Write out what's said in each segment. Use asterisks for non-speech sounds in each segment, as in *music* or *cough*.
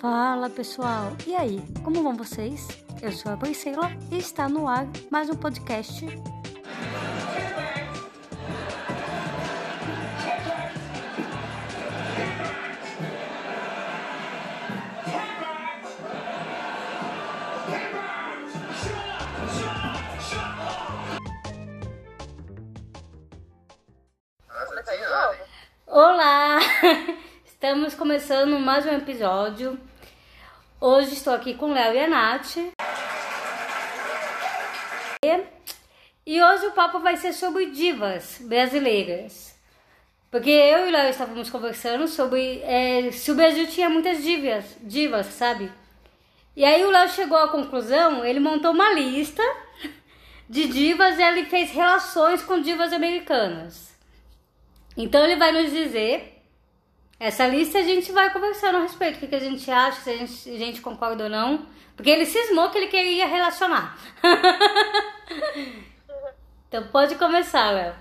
Fala pessoal, e aí, como vão vocês? Eu sou a Priscila e está no ar mais um podcast. Olá! *laughs* Estamos começando mais um episódio. Hoje estou aqui com o Léo e a Nath. E hoje o papo vai ser sobre divas brasileiras. Porque eu e o Léo estávamos conversando sobre é, se o Brasil tinha muitas divas, divas, sabe? E aí o Léo chegou à conclusão, ele montou uma lista de divas e ele fez relações com divas americanas. Então ele vai nos dizer essa lista a gente vai conversando a respeito, o que, que a gente acha, se a gente, a gente concorda ou não. Porque ele cismou que ele queria relacionar. *laughs* então pode começar, Léo.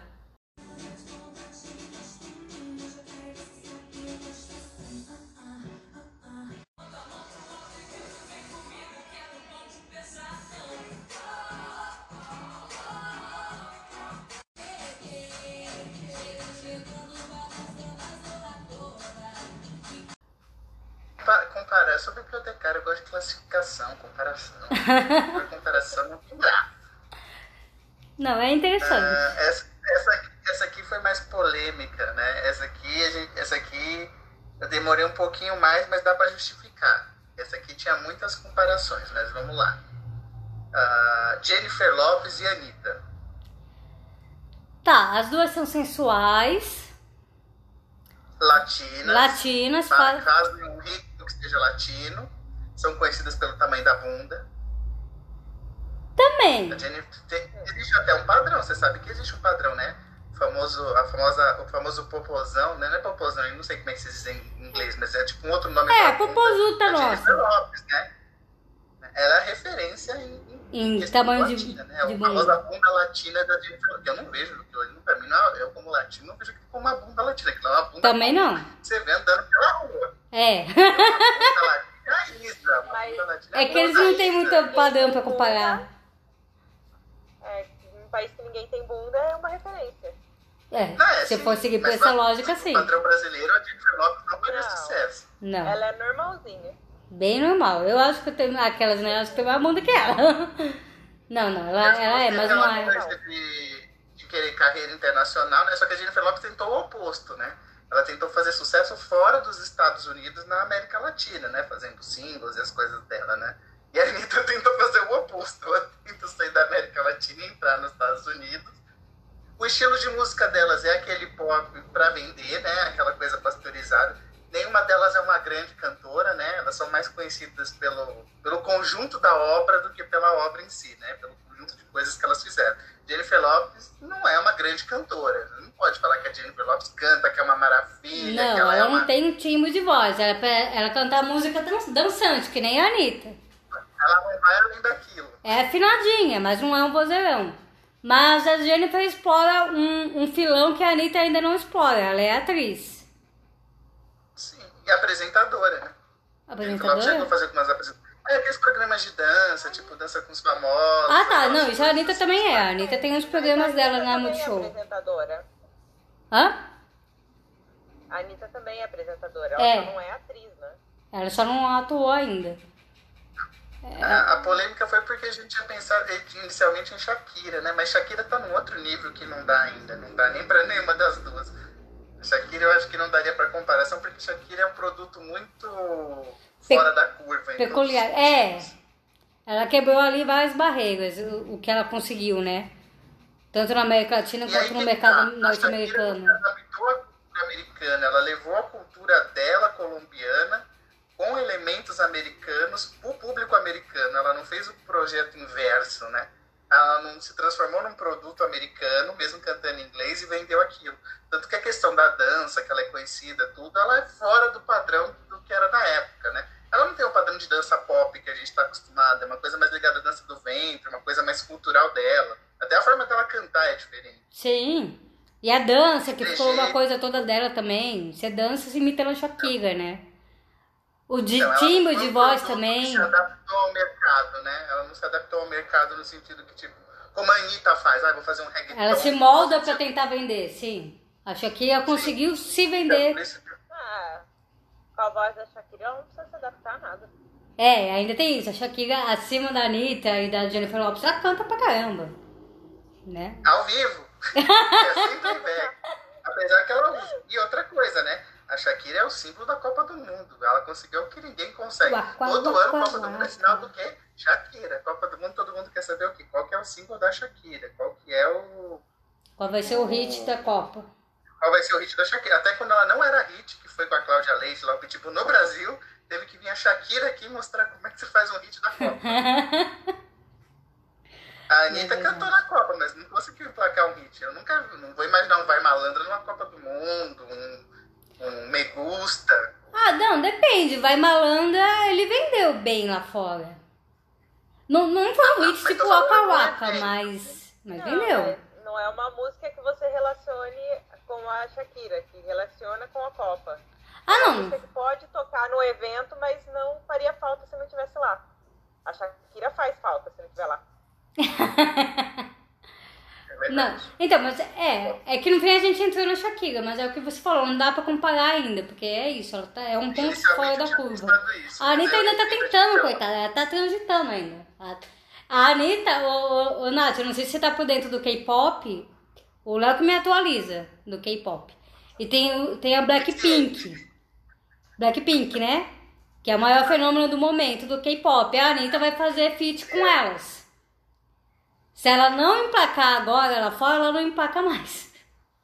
Eu sou bibliotecário, eu gosto de classificação, comparação. *laughs* Por comparação não dá. Não, é interessante. Uh, essa, essa, essa aqui foi mais polêmica, né? Essa aqui, gente, essa aqui eu demorei um pouquinho mais, mas dá para justificar. Essa aqui tinha muitas comparações, mas vamos lá. Uh, Jennifer Lopes e Anitta. Tá, as duas são sensuais. Latinas. Latinas. Para caso um rico que seja latino, são conhecidas pelo tamanho da bunda. Também. Tem, existe até um padrão, você sabe que existe um padrão, né? O famoso, a famosa, o famoso popozão, né? Não é popozão, eu não sei como é que se diz em inglês, mas é tipo um outro nome. É, popozuta nossa. Lopes, né? Ela é referência em, em, em tamanho latina, de, né? de a famosa bunda latina da Jennifer que eu não vejo, pra mim, não, eu como latino não vejo como uma bunda latina, aquilo é uma bunda Também não. Você vê andando. É. É que eles não têm muito padrão pra comparar. É, um país que ninguém tem bunda é uma referência. É, é se for seguir por essa lógica, sim. O padrão brasileiro, a Jennifer Lopes não faria sucesso. Não. Ela é normalzinha. Bem normal. Eu acho que eu tenho aquelas, né? Acho que tem mais bunda que ela. *laughs* Não, não, ela, ela é, mas não é. De, de querer carreira internacional, né? Só que a Jennifer Lopes tentou o oposto, né? Ela tentou fazer sucesso fora dos Estados Unidos na América Latina, né? Fazendo singles e as coisas dela, né? E a Anitta *laughs* tentou fazer o oposto. Ela tentou sair da América Latina e entrar nos Estados Unidos. O estilo de música delas é aquele pop para vender, né? Aquela coisa pasteurizada. Nenhuma delas é uma grande cantora, né? Elas são mais conhecidas pelo, pelo conjunto da obra do que pela obra em si, né? Pelo conjunto de coisas que elas fizeram. Jennifer Lopes não é uma grande cantora. Não pode falar que a Jennifer Lopes canta, que é uma maravilha. Não, ela, ela é uma... não tem timbre de voz. Ela, ela canta música dançante, que nem a Anitta. Ela não vai além daquilo. É afinadinha, mas não é um vozeirão. Mas a Jennifer explora um, um filão que a Anitta ainda não explora. Ela é atriz. Sim, e apresentadora, né? Apresentadora? Ela chegou a fazer algumas apresentações é aqueles programas de dança, tipo dança com os famosos. Ah, tá. Não, isso a Anitta também é. A Anitta tem uns programas dela na Multishow. É apresentadora. Hã? A Anitta também é apresentadora. Ela é. só não é atriz, né? Ela só não atuou ainda. É. A, a, polêmica foi porque a gente tinha pensado inicialmente em Shakira, né? Mas Shakira tá num outro nível que não dá ainda. Não dá nem pra nenhuma das duas. Shakira eu acho que não daria para comparação, porque Shakira é um produto muito fora da curva. Peculiar. É. Ela quebrou ali várias barreiras, o, o, que ela conseguiu, né? Tanto na América Latina e quanto no mercado norte-americano. Ela adaptou a cultura americana, ela levou a cultura dela, colombiana, com elementos americanos, para o público americano. Ela não fez o projeto inverso, né? Ela não se transformou num produto americano, mesmo cantando em inglês, e vendeu aquilo. Tanto que a questão da dança, que ela é conhecida, tudo, ela é fora do padrão do que era da época, né? Ela não tem o padrão de dança pop que a gente está acostumado, é uma coisa mais ligada à dança do ventre, uma coisa mais cultural dela. Até a forma dela cantar é diferente. Sim. E a dança, que ficou uma coisa toda dela também. Você dança, se imita a Shakira, né? O de Então, timbre de voz também. Que se adaptou ao mercado, né? Ela não se adaptou ao mercado no sentido que, tipo, como a Anitta faz, ah, vou fazer um reggaeton. Ela se molda pra tentar vender, sim. A Shakira conseguiu se É, vender. Ah, com a voz da Shakira, ela não precisa se adaptar a nada. É, ainda tem isso. A Shakira, acima da Anitta e da Jennifer Lopez, ela canta pra caramba. Né? Ao vivo. *laughs* é. Apesar que ela. E outra coisa, né? A Shakira é o símbolo da Copa do Mundo. Ela conseguiu o que ninguém consegue. Uaca, Todo ano, Copa do Mundo é sinal do quê? Shakira. Copa do Mundo, todo mundo quer saber o quê? Qual que é o símbolo da Shakira? Qual que é o... Qual vai ser o hit da Copa? Qual vai ser o hit da Shakira? Até quando ela não era hit, que foi com a Cláudia Leite, lá, tipo, no Brasil, teve que vir a Shakira aqui mostrar como é que você faz um hit da Copa. *laughs* A Anitta É cantou na Copa, mas não conseguiu emplacar um hit. Eu nunca não vou imaginar um Vai Malandra numa Copa do Mundo, um, um Me Gusta. Ah, não, depende. Vai Malandra, ele vendeu bem lá fora. Não, não foi um hit tipo Waka Waka, mas, mas Não, vendeu. é- não é uma música que você relacione com a Shakira, que relaciona com a Copa. Ah, É uma não. música que pode tocar no evento, mas não faria falta se não estivesse lá. A Shakira faz falta se não estiver lá. *laughs* Não, então, mas é, é que no fim a gente entrou na Shakira, mas é o que você falou, não dá pra comparar ainda, porque é isso, ela tá, é um ponto fora da curva. isso, A Anitta ainda tá tentando, coitada, ela tá transitando ainda. A, Anitta, ô, ô, ô Nath, eu não sei se você tá por dentro do K-pop, o Léo que me atualiza do K-pop. E tem, tem a Blackpink. Blackpink, né? Que é o maior fenômeno do momento do K-pop. A Anitta vai fazer feat com elas. Se ela não emplacar agora lá fora, ela não emplaca mais.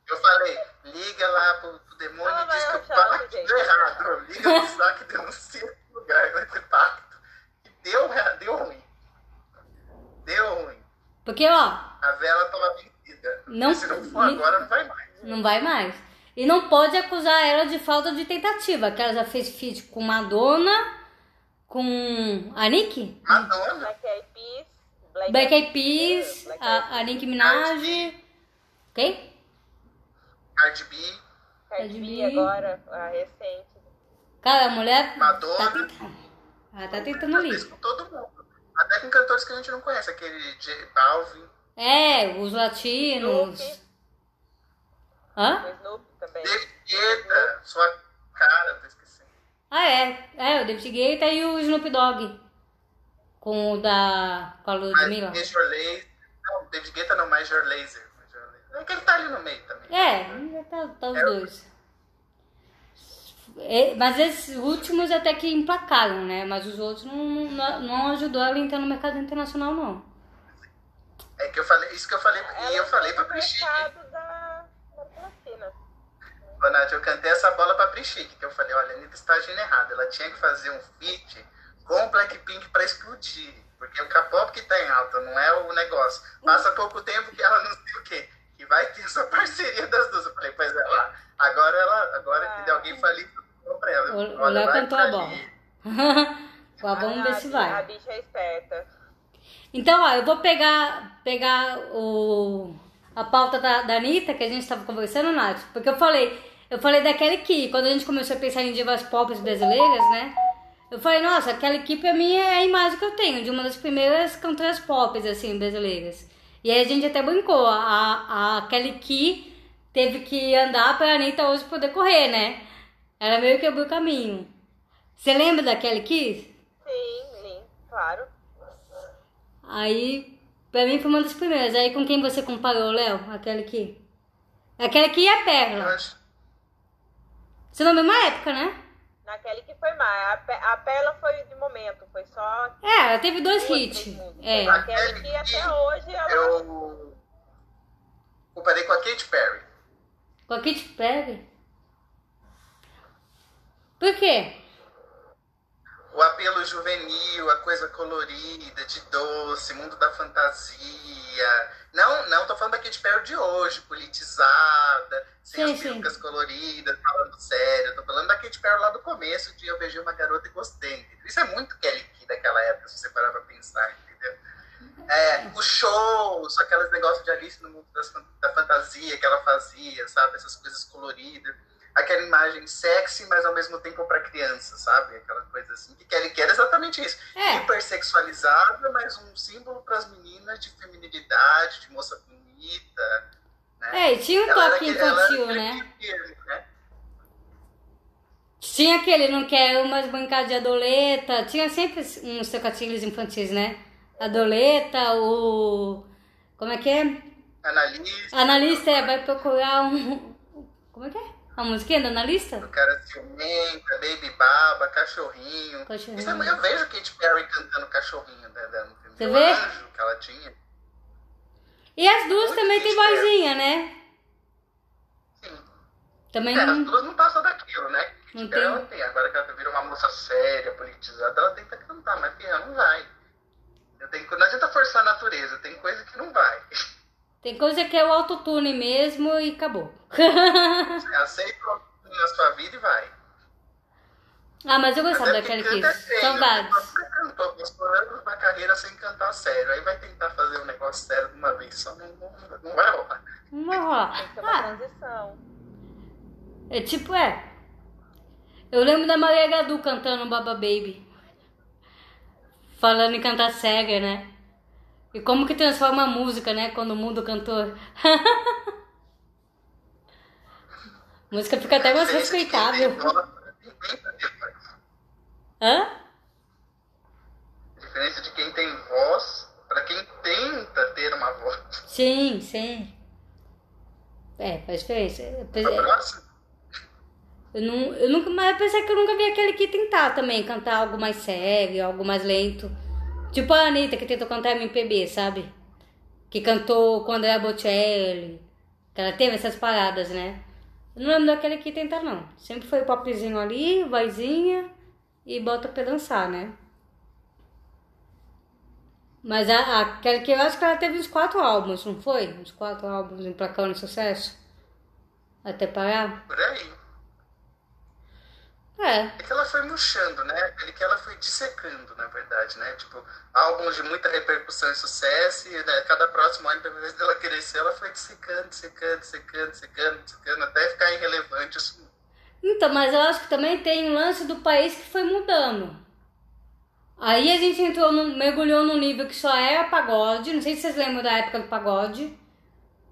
Eu falei, liga lá pro, pro demônio Ela e diz que o pacto deu errado. Liga no saco e denuncia no lugar, vai ter pacto. E deu, deu ruim. Deu ruim. Porque, ó, A vela tava vencida. Não- Se não for nem- agora, não vai mais. Não vai mais. E não pode acusar ela de falta de tentativa, que ela já fez feat com Madonna, com a Nick, Madonna. Black Eyed Peas. Black, Black Eyed Peas, a, a Nicki Minaj. Quem? Cardi B. Cardi B agora, a recente. Cara, a mulher Madonna. tá tentando. Ela tá tentando ali. Com todo mundo. Até com cantores que a gente não conhece. Aquele J Balvin. É, os latinos. Snoopy. Hã? O Snoop também. David Guetta. Sua cara, tô esquecendo. Ah, é. É, o David Guetta e o Snoop Dogg. Com o da. Com a Ludmilla. Major Lazer. Não, David Guetta não, Major Lazer. É que ele tá ali no meio também. É, tá, tá os É dois. É, mas esses últimos até que emplacaram, né? Mas os outros não, não, não ajudou ela a entrar no mercado internacional, não. É que eu falei, isso que eu falei, Ela e eu falei pra mercado da América Latina. Ô, Nath, eu cantei essa bola pra Prischique, que eu falei, olha, a Anitta está agindo errado. Ela tinha que fazer um feat com o Blackpink pra explodir. Porque o K-pop que tá em alta, não é o negócio. Passa pouco tempo que ela não sei o quê. Que vai ter essa parceria das duas. Eu falei, pois é, lá. Agora ela, agora Ah. que alguém fale pra ela. O- Léo vai cantou pra a bola. *laughs* Ó, vamos ver a, se A vai. bicha é esperta. Então, ó, eu vou pegar, pegar o, a pauta da, da Anitta, que a gente estava conversando, Nath, porque eu falei, eu falei da Kelly Key, quando a gente começou a pensar em divas pop brasileiras, né? Eu falei, nossa, a Kelly Key pra mim é a imagem que eu tenho, de uma das primeiras cantoras pop, assim, brasileiras. E aí a gente até brincou, a, a Kelly Key teve que andar pra Anitta hoje poder correr, né? Ela meio que abriu o caminho. Você lembra da Kelly Key? Sim, sim, claro. Aí, pra mim foi uma das primeiras. Aí com quem você comparou, Léo? Aquela aqui? Aquela aqui é a Eu Perla. acho- Você na mesma época, né? Naquele que foi mais. A, Pe- a Perla foi de momento, foi só É, ela teve dois hits. É. Aquele que até hoje ela. Eu comparei com a Katy Perry. Com a Katy Perry. Por quê? O apelo juvenil, a coisa colorida, de doce, mundo da fantasia. Não, não tô falando da Katy Perry de hoje, politizada, Sim, as perucas coloridas, falando sério. Tô falando da Katy Perry lá do começo, de Eu Beijei Uma Garota e Gostei. entendeu? Isso é muito Kelly Key daquela época, se você parar pra pensar, entendeu? É, os shows, aqueles negócios de Alice no mundo das da fantasia que ela fazia, sabe? Essas coisas coloridas. aquela imagem sexy, mas ao mesmo tempo para criança, sabe? Aquela coisa assim, que quer, quer exatamente isso. É. Hipersexualizada, mas um símbolo para as meninas de feminilidade, de moça bonita. Né? É, e tinha um Ela era toque era infantil, aquele né? né? Tinha aquele, não quer umas brincadas de adoleta, tinha sempre uns trocadilhos infantis, né? Adoleta, o. Como é que é? Analista, Analista é, vai procurar um. Como é que é? A musiquinha do analista? o cara ciumenta, baby baba, cachorrinho. Cachorrinho. Isso é, eu vejo Katy Perry cantando cachorrinho né, no filme. Você vê? anjo que ela tinha. E as duas Muito também tem triste, é. vozinha, né? Sim. Também É, as não. duas não passam daquilo, né? Não tem. Ela tem. Agora que ela vira uma moça séria, politizada, ela tenta cantar, mas filha, não vai. Tenho, não adianta forçar a natureza, tem coisa que não vai. Tem coisa que é o autotune mesmo e acabou. Aceita o na sua vida e vai. Ah, mas eu gostava canta é Kiss. feio, Saudades. cantou, passou anos na carreira sem cantar sério. Aí vai tentar fazer um negócio sério de uma vez só, não, não, vai rolar. Não vai rolar. Tem que ter uma Ah, transição. é tipo, é. Eu lembro da Maria Gadu cantando Baba Baby. Falando em cantar cega, né? E como que transforma a música, né? Quando muda o cantor. a *laughs* música fica até mais respeitável. Hã? A diferença de quem tem voz para quem tenta ter uma voz. Sim, sim. É, faz diferença. Próxima, Eu, não, eu nunca, mas apesar que eu nunca vi aquele que tentar também cantar algo mais sério, algo mais lento. Tipo a Anitta que tentou cantar MPB, sabe? Que cantou quando era Bocelli. Que ela teve essas paradas, né? Não lembro daquele que tentar, não. Sempre foi popzinho ali, vozinha e bota pra dançar, né? Mas a, aquela que eu acho que ela teve uns quatro álbuns, não foi? Uns quatro álbuns emplacando sucesso. Até parar. por aí. É. É que ela foi murchando, né? Aquele que ela foi dissecando, na verdade, né? Tipo, álbuns de muita repercussão e sucesso, e né, cada próximo ano, ao invés dela crescer, ela foi dissecando, dissecando, dissecando, dissecando, dissecando, até ficar irrelevante. Isso Então, mas eu acho que também tem um lance do país que foi mudando. Aí a gente entrou, no, mergulhou num nível que só era pagode. Não sei se vocês lembram da época do pagode.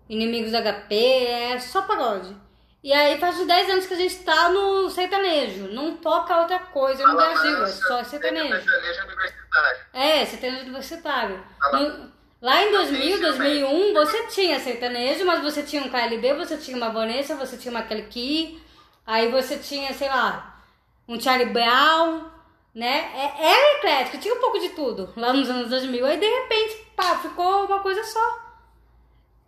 Inimigos do HP, é só pagode. E aí faz uns 10 anos que a gente tá no sertanejo. Não toca outra coisa no Brasil, é só sertanejo. sertanejo universitário. É, sertanejo universitário. No- lá em 2000, Tem 2001, você tinha sertanejo, mas você tinha um KLB, você tinha uma Vanessa, você tinha uma Kelly aí você tinha, sei lá, um Charlie Brown, né? É, era eclético, tinha um pouco de tudo lá nos anos 2000. Aí, de repente, pá, ficou uma coisa só.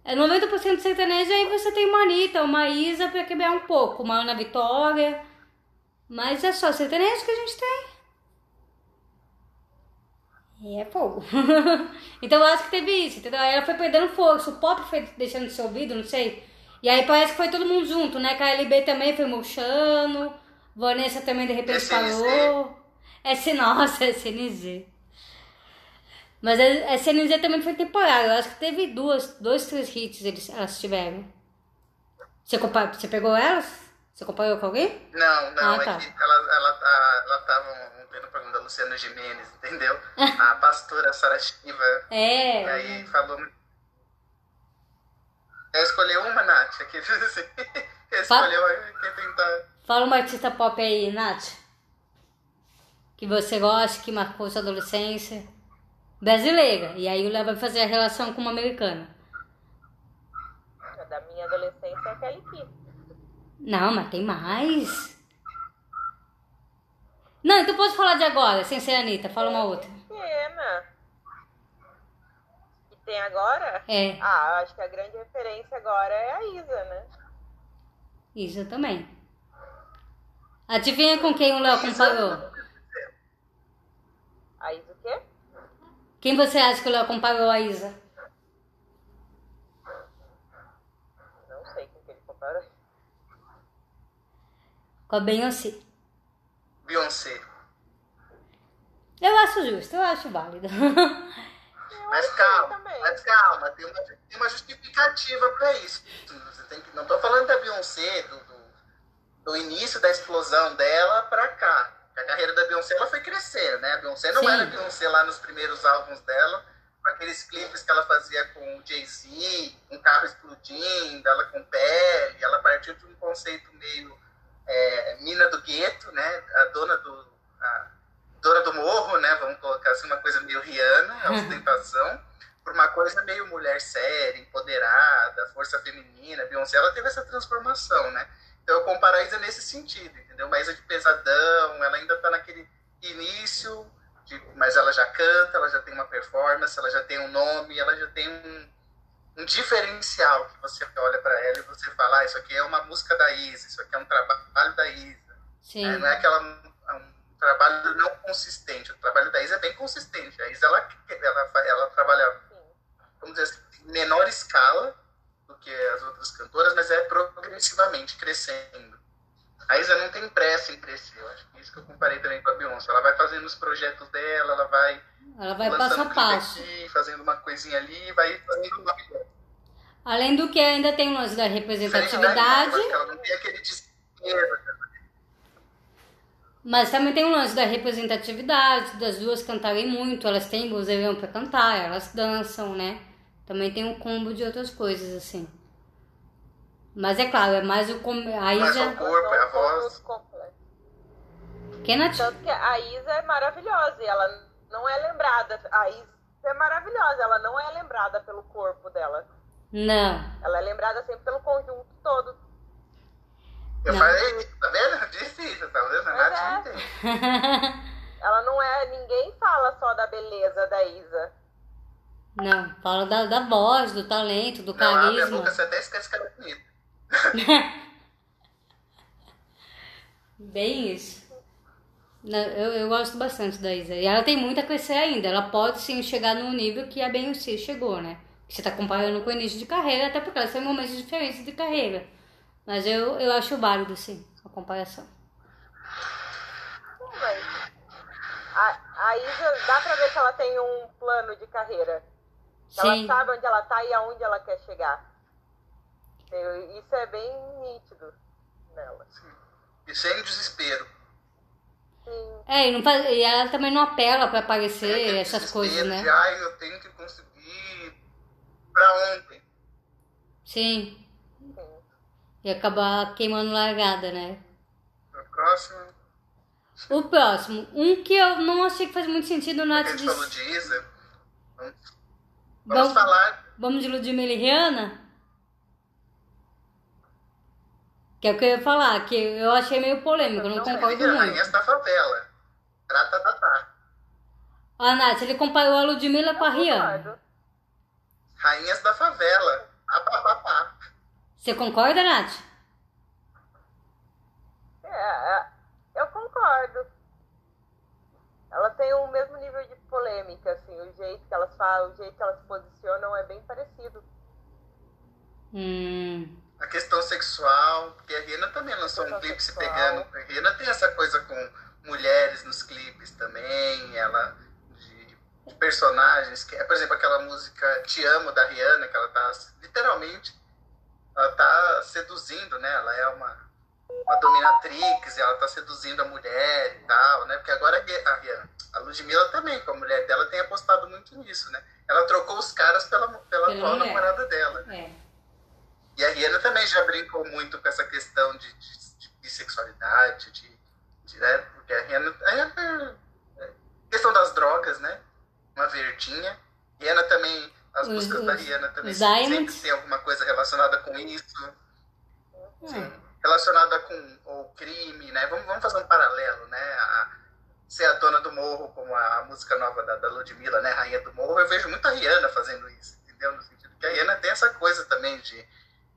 É 90% sertanejo, aí você tem uma Anitta, uma Isa pra quebrar um pouco, uma Ana Vitória. Mas é só sertanejo que a gente tem. E é fogo. *laughs* então eu acho que teve isso, entendeu? Aí ela foi perdendo força, o pop foi deixando de ser ouvido, não sei. E aí parece que foi todo mundo junto, né? KLB também foi murchando, Vanessa também de repente SNZ. parou. S, nossa, SNZ. Mas a a SNZ também foi temporário, eu acho que teve duas, dois, três hits eles, elas tiveram. Você, compa- você pegou elas? Você comparou com alguém? Não, não, Ah, tá. é que ela, ela, tá, ela tava no programa da Luciana Gimenez, entendeu? *laughs* A pastora Sara Shiva. E É. aí falou. Quer escolher uma, Nath? Aqui, assim. Uma? Quer tentar. Fala uma artista pop aí, Nath. Que você gosta, que marcou sua adolescência. Brasileira. E aí o Léo vai fazer a relação com uma americana. Da minha adolescência é a Kelly Key. Não, mas tem mais. Não, então posso falar de agora, sem ser a Anitta. Fala uma outra. Pequena. Que tem agora? É, Ah, acho que a grande referência agora é a Isa, né? isso também. Adivinha com quem o Léo comparou? A Isa o quê? Quem você acha que o Léo comparou a Isa? Não sei com que ele comparou. Com a Beyoncé. Beyoncé. Eu acho justo, eu acho válido. Eu Mas calma, mas calma, tem uma, tem uma justificativa pra isso. Você tem que, não tô falando da Beyoncé, do, do, do início da explosão dela pra cá. A carreira da Beyoncé ela foi crescendo, né? A Beyoncé não Sim. era Beyoncé lá nos primeiros álbuns dela, com aqueles clipes que ela fazia com o Jay-Z, um carro explodindo, ela com pele, ela partiu de um conceito meio é, mina do gueto, né? A dona do a dona do morro, né? Vamos colocar assim uma coisa meio Rihanna, a *laughs* ostentação, por uma coisa meio mulher séria, empoderada, força feminina. Beyoncé ela teve essa transformação, né? Então eu comparo a Isa nesse sentido, entendeu? Uma Isa de pesadão, ela ainda tá naquele início, de- mas ela já canta, ela já tem uma performance, ela já tem um nome, ela já tem um, um diferencial que você olha para ela e você fala, ah, isso aqui é uma música da Isa, isso aqui é um trabalho da Isa. Sim. né? Não é aquela um trabalho não consistente. O trabalho da Isa é bem consistente. A Isa ela, ela, ela trabalha, vamos dizer assim, menor escala do que as outras cantoras, mas é progressivamente crescendo. A Isa não tem pressa em crescer. Eu acho que é isso que eu comparei também com a Beyoncé. Ela vai fazendo os projetos dela, ela vai Ela vai lançando passo a passo. aqui, fazendo uma coisinha ali, vai fazendo uma Além do que ainda tem o lance da representatividade, ela não tem aquele desespero. mas também tem o lance da representatividade, das duas cantarem muito, elas têm vozeirão pra cantar, elas dançam, né? Também tem um combo de outras coisas, assim. Mas é claro, é mais o... com- A Isa... o corpo, é a voz. completo. Que, Nath? Tanto que a Isa é maravilhosa e ela não é lembrada. A Isa é maravilhosa, ela não é lembrada pelo corpo dela. Não. Ela é lembrada sempre pelo conjunto todo. Eu Não. falei, tá vendo? Eu Disse isso, tá vendo? Nath é. não tem. *laughs* Ela não é. Ninguém fala só da beleza da Isa. Não, fala da, da voz, do talento, do Não, abre a carisma. boca, você até esquece que ela é bonita. *laughs* Bem isso. Não, Eu, eu gosto bastante da Isa. E ela tem muito a crescer ainda. Ela pode sim chegar num nível que a Beyoncé chegou, né? Você tá comparando com o início de carreira, até porque elas têm momentos diferentes de carreira. Mas eu, eu acho válido, sim, a comparação. Mas a, a Isa, dá pra ver que ela tem um plano de carreira. Sim. Ela sabe onde ela tá e aonde ela quer chegar. Eu- isso é bem nítido nela. E sem desespero. Sim. É, e, não faz, e ela também não apela pra Tem aparecer essas coisas, né? De, ai, eu tenho que conseguir pra ontem. Sim. Sim. E acabar queimando largada, né? Pra próxima. O próximo, um que eu não achei que faz muito sentido A Nath gente disse. falou de Isa. Vamos, vamos Vamos- falar. Vamos de Ludmilla e Rihanna? Que é o que eu ia falar, que eu achei meio polêmico, não Não, concordo Rainhas muito. da favela. Trata Tatá. Ó, Nath, ele comparou a Ludmilla com a Rihanna. Concordo. Rainhas da favela. Ah. Você concorda, Nath? É, é, eu concordo. Ela tem o mesmo nível de polêmica, assim, o jeito que elas falam, o jeito que elas se posicionam é bem parecido. Hum, A questão sexual, porque a Rihanna também lançou um clipe se sexual. pegando. A Rihanna tem essa coisa com mulheres nos clipes também, ela de, de personagens, que por exemplo, aquela música Te Amo da Rihanna, que ela tá literalmente ela tá seduzindo, né? Ela é uma, uma dominatrix, ela tá seduzindo a mulher e tal, né? Porque agora a Rihanna, a Ludmilla também, com a mulher dela, tem apostado muito nisso, né? Ela trocou os caras pela, pela atual namorada dela. é. E a Rihanna também já brincou muito com essa questão de, de, de bissexualidade, de, de, né? Porque a Rihanna. A Rihanna é, questão das drogas, né? Uma verdinha. Rihanna também. As músicas da Rihanna também sempre tem alguma coisa relacionada com isso. É. Sim. Relacionada com o crime, né? Vamos, vamos fazer um paralelo, né? A, ser a dona do morro, como a, a música nova da, da Ludmilla, né? Rainha do Morro. Eu vejo muito a Rihanna fazendo isso, entendeu? No sentido que a Rihanna tem essa coisa também de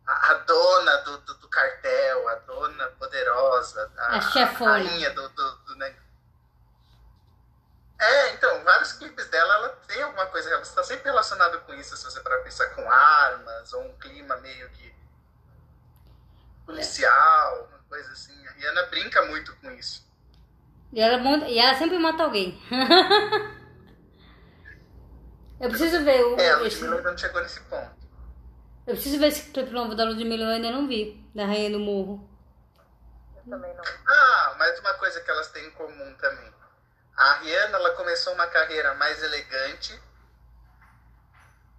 a, a dona do, do, do cartel, a dona poderosa, a, A chefona. rainha do, do, do né? É, então, vários clipes dela, ela tem alguma coisa, ela está sempre relacionada com isso, se você parar pra pensar com armas, ou um clima meio que policial, uma coisa assim. A Rihanna brinca muito com isso. E ela, monta- e ela sempre mata alguém. *laughs* eu preciso ver o. É, a esse- Ludmilla ainda não chegou nesse ponto. eu preciso ver esse clipe novo da Ludmilla, eu ainda não vi. Da Rainha do Morro. também não. Ah, mais uma coisa que elas têm em comum também. A Rihanna, ela começou uma carreira mais elegante,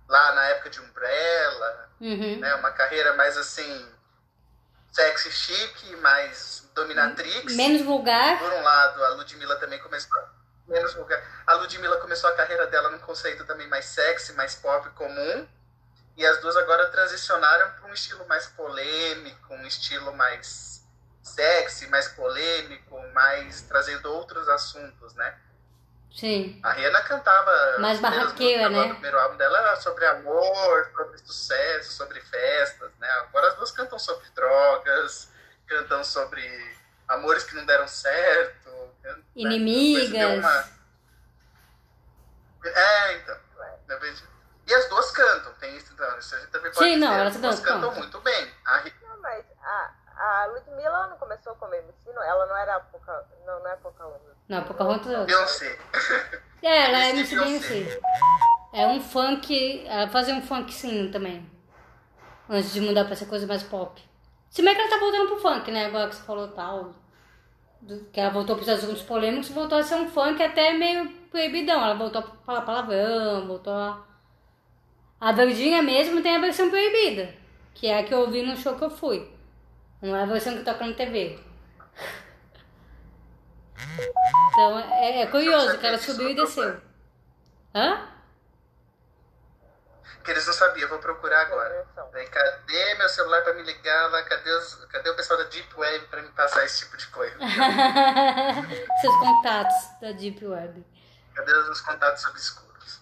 lá na época de Umbrella, Uhum. né? Uma carreira mais assim, sexy chique, mais dominatrix. Menos vulgar. Por um lado, a Ludmilla também começou menos vulgar. A Ludmilla começou a carreira dela num conceito também mais sexy, mais pop comum. E as duas agora transicionaram para um estilo mais polêmico, um estilo mais sexy, mais polêmico, mais trazendo outros assuntos, né? Sim. A Rihanna cantava. Mais barraqueira, né? do primeiro álbum dela era sobre amor, sobre sucesso, sobre festas, né? Agora as duas cantam sobre drogas, cantam sobre amores que não deram certo. né? Inimigas. Deu uma- É, então. E as duas cantam, tem isso, então, isso a gente também pode Sim, não, dizer. elas As duas cantam. cantam muito bem. A Ri- Não, mas a, a Ludmilla ela não começou como MC, não, ela não era pouca. Não, não é pouca Não, Pocahontas. *laughs* Beyoncé. É, ela é MC Beyoncé. É um funk. Ela fazia um funk sim também. Antes de mudar pra essa coisa mais pop. Se bem que ela tá voltando pro funk, né? Agora que você falou tal. Que ela voltou pros assuntos polêmicos, voltou a ser um funk até meio proibidão. Ela voltou a falar palavrão, voltou a. A Verdinha mesmo tem a versão proibida. Que é a que eu ouvi no show que eu fui. Não é a versão que toca na TV. Então é, é curioso que ela subiu e desceu. Hã? Que eles não sabiam, eu vou procurar agora. Daí, cadê meu celular pra me ligar lá? Cadê, os, cadê o pessoal da Deep Web pra me passar esse tipo de coisa? *laughs* Seus contatos da Deep Web. Cadê os contatos obscuros?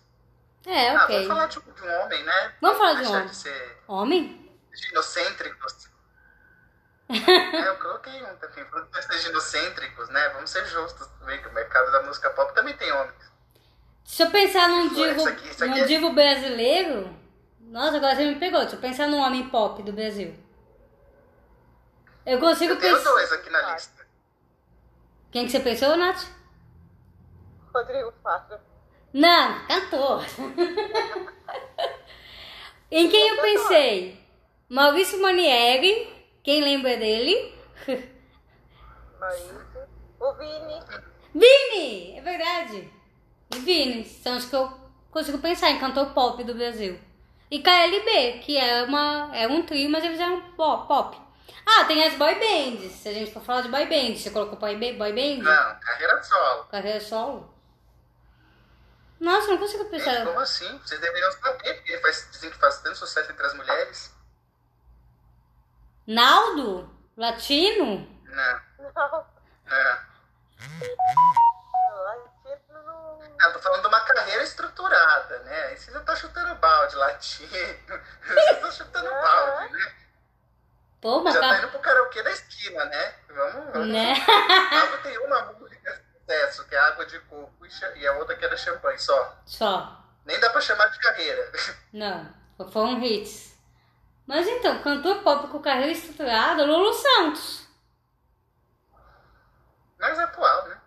É, Ah, ok. vamos falar tipo, de um homem, né? Vamos falar de um homem. de ser Homem? ginocêntricos. É, eu coloquei um também. Vamos ser ginocêntricos, né? Vamos ser justos também, que o mercado da música pop também tem homens. Se eu pensar num Isso divo, aqui- isso aqui num é- divo brasileiro. Nossa, agora você me pegou. Se eu pensar num homem pop do Brasil. Eu consigo Eu tenho pensar. dois aqui na lista. Quem que você pensou, Nath? Rodrigo Faro. Não, cantor. *laughs* em quem eu pensei? Maurício Manieri. Quem lembra dele? O Vini. Vini! É verdade. E Vini. São os que eu consigo pensar em cantor pop do Brasil. E KLB, que é, uma, é um trio, mas eles eram po- pop. Ah, tem as boy bands. Se a gente for falar de boy band, você colocou boy boy band? Não, carreira solo. Carreira solo? Nossa, não consigo pensar. como assim? Vocês deveriam saber, porque faz, dizem que faz tanto sucesso entre as mulheres. Naldo? Latino? Não, Não. não. Latino não. Ah, tô falando de uma carreira estruturada, né? Aí você já tá chutando balde, latino. Você tá chutando balde, né? Pô, mas Já tá ca- indo pro karaokê da esquina, né? Vamos, vamos. Né? Água tem uma música de sucesso, que é água de coco, e e a outra que era champanhe, só. Só. Nem dá pra chamar de carreira. Não, foram hits. Mas então, cantor pop com carreira estruturada, Lulu Santos. Mas é atual, né?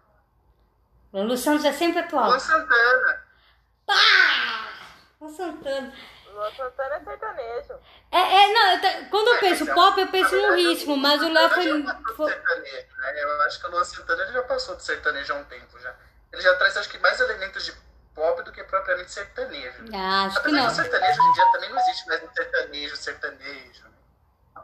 Lulu Santos é sempre atual. Luan Santana. Pá! Luan Santana. Luan Santana é sertanejo. É, é, não, eu quando eu É, penso é- pop, eu penso no ritmo, mas o Léo foi. foi- sertanejo, né? Eu acho que o Luan Santana ele já passou de sertanejo há um tempo já. Ele já traz, acho que, mais elementos de pop do que propriamente sertanejo. Ah, acho que Apesar não. que o sertanejo hoje em dia também não existe mais um sertanejo, sertanejo. né?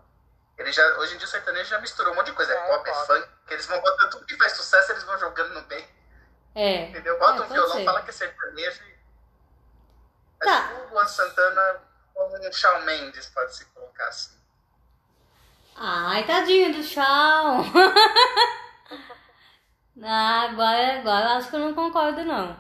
Ele já, hoje em dia o sertanejo já misturou um monte de coisa. É, É, pop, é pop. funk, que eles vão botando tudo que faz sucesso, eles vão jogando no bem. É. Entendeu? Bota É, um violão, ser. fala que é sertanejo e. Tá. Acho que o Luan Santana como um Shawn Mendes, pode se colocar assim. Ai, tadinho do chão. *laughs* ah, agora, agora eu acho que eu não concordo, não.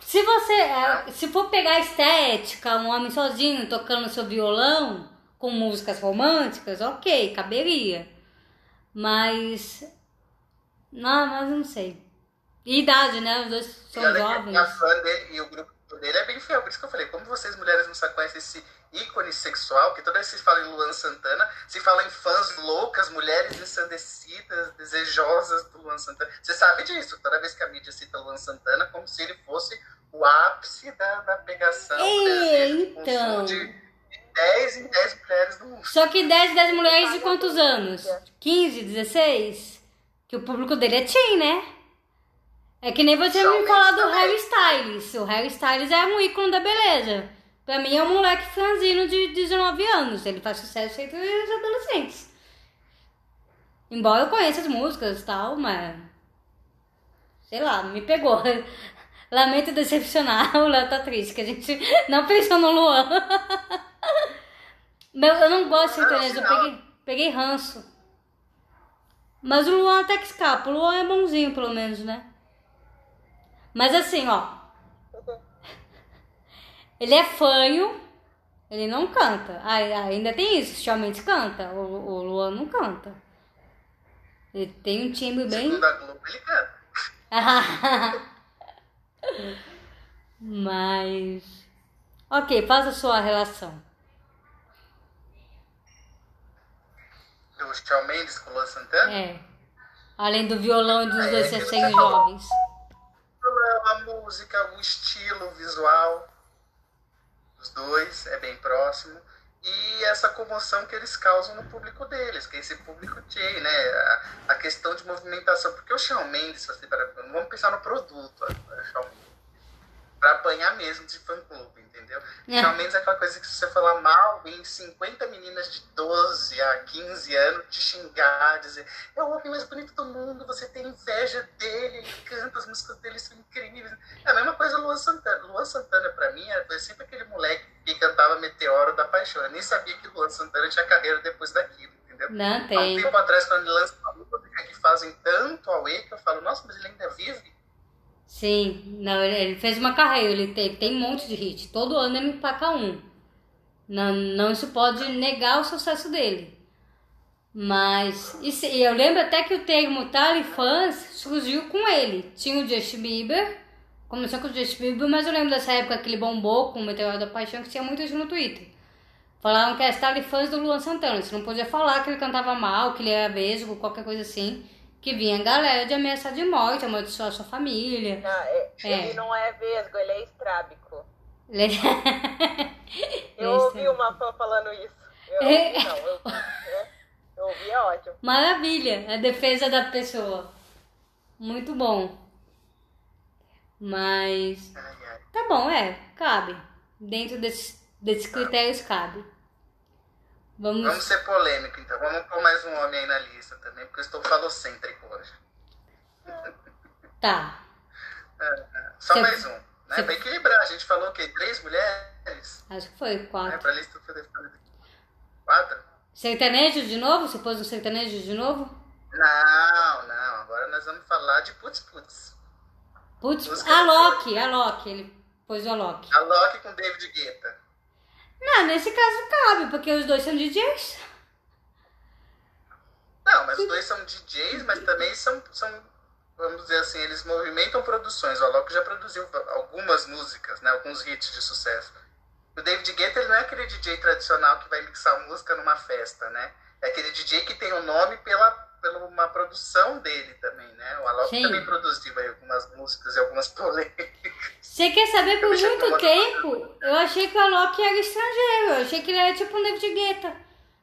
Se você. é, Se for pegar a estética, um homem sozinho tocando seu violão, com músicas românticas, ok, caberia. Mas. Não, mas não sei. E idade, né? Os dois são jovens. a fã dele e o grupo dele é bem fiel. Por isso que eu falei, como vocês mulheres não sa- conhecem esse ícone sexual, que toda vez que se fala em Luan Santana, se fala em fãs loucas, mulheres ensandecidas, desejosas do Luan Santana. Você sabe disso, toda vez que a mídia cita Luan Santana, como se ele fosse o ápice da, da pegação, do É, então. de 10 em 10 mulheres no mundo. Só que 10, 10 mulheres de quantos anos? 15, 16? Que o público dele é teen, né? É que nem você me falar do Harry Styles. O Harry Styles é um ícone da beleza. Pra mim é um moleque franzino de 19 anos. Ele faz sucesso entre os adolescentes. Embora eu conheça as músicas e tal, mas. Sei lá, me pegou. *laughs* Lamento decepcionar, *laughs* o Léo tá triste, que a gente *laughs* não pensou no Luan. Meu, eu não gosto de sertanejo, eu peguei, peguei ranço. Mas o Luan até que escapa, o Luan é bonzinho pelo menos, né? Mas assim, ó. Ele é fanho, ele não canta. Ainda tem isso, o Shawn Mendes canta, o, o Luan não canta. Ele tem um timbre bem. Ele canta. *laughs* Mas. Ok, faz a sua relação. Do Shawn Mendes com o Luan Santana? É. Além do violão e dos dois serem jovens a música, o estilo visual dos dois é bem próximo e essa comoção que eles causam no público deles, que é esse público gay, né? A, a, questão de movimentação, porque o Shawn Mendes, você, vamos pensar no produto, o Shawn Mendes para apanhar mesmo de fã-clube, entendeu? É. Realmente é aquela coisa que se você falar mal em 50 meninas de 12 a 15 anos te xingar, dizer é o homem mais bonito do mundo, você tem inveja dele, ele canta, as músicas dele são incríveis. É a mesma coisa Luan Santana. Luan Santana, para mim, foi sempre aquele moleque que cantava Meteoro da Paixão. Eu nem sabia que Luan Santana tinha carreira depois daquilo, entendeu? Não tem. Há um tempo atrás, quando ele lança uma música que fazem tanto away, que eu falo, nossa, mas ele ainda vive? Sim, não, ele fez uma carreira, ele tem, tem um monte de hit. Todo ano ele empaca um. Não, não se pode negar o sucesso dele. Mas isso, eu lembro até que o termo Talifãs surgiu com ele. Tinha o Justin Bieber, começou com o Justin Bieber, mas eu lembro dessa época que ele bombou com o Meteoro da Paixão, que tinha muita gente no Twitter. Falaram que era Talifãs do Luan Santana. Você não podia falar que ele cantava mal, que ele era vesgo, qualquer coisa assim que vinha galera de ameaçar de morte, amaldiçoar sua família. Não, é, é. Ele não é vesgo, ele é estrábico. Ele... *laughs* eu ouvi uma fã falando isso. Eu ouvi, não, eu, é, eu ouvi, é ótimo. Maravilha, a defesa da pessoa. Muito bom. Mas. Tá bom, é, cabe. Dentro desses, desses critérios cabe. Vamos... Vamos ser polêmico, então. Vamos pôr mais um homem aí na lista também, porque eu estou falocêntrico hoje. *laughs* Tá. É, é. Só Cê... mais um. Né? Cê... Pra equilibrar, a gente falou o quê? Três mulheres? Acho que foi, quatro. É, pra lista Quatro? Sertanejo de novo? Você pôs um sertanejo de novo? Não, não. Agora nós vamos falar de Putz Putz. Putz, a Loki, a Loki. Ele pôs o Alok. A Loki com David Guetta. Não, nesse caso cabe, porque os dois são DJs. Não, mas os dois são DJs, mas também são, são vamos dizer assim, eles movimentam produções. O Alok já produziu algumas músicas, né, alguns hits de sucesso. O David Guetta ele não é aquele DJ tradicional que vai mixar música numa festa, né? É aquele DJ que tem o um nome pela pela uma produção dele também, né? O Alok Sim. também produziu algumas músicas e algumas *laughs* polêmicas. Você quer saber por muito tempo? Eu achei que o Alok era estrangeiro, eu achei que ele era tipo um David Guetta.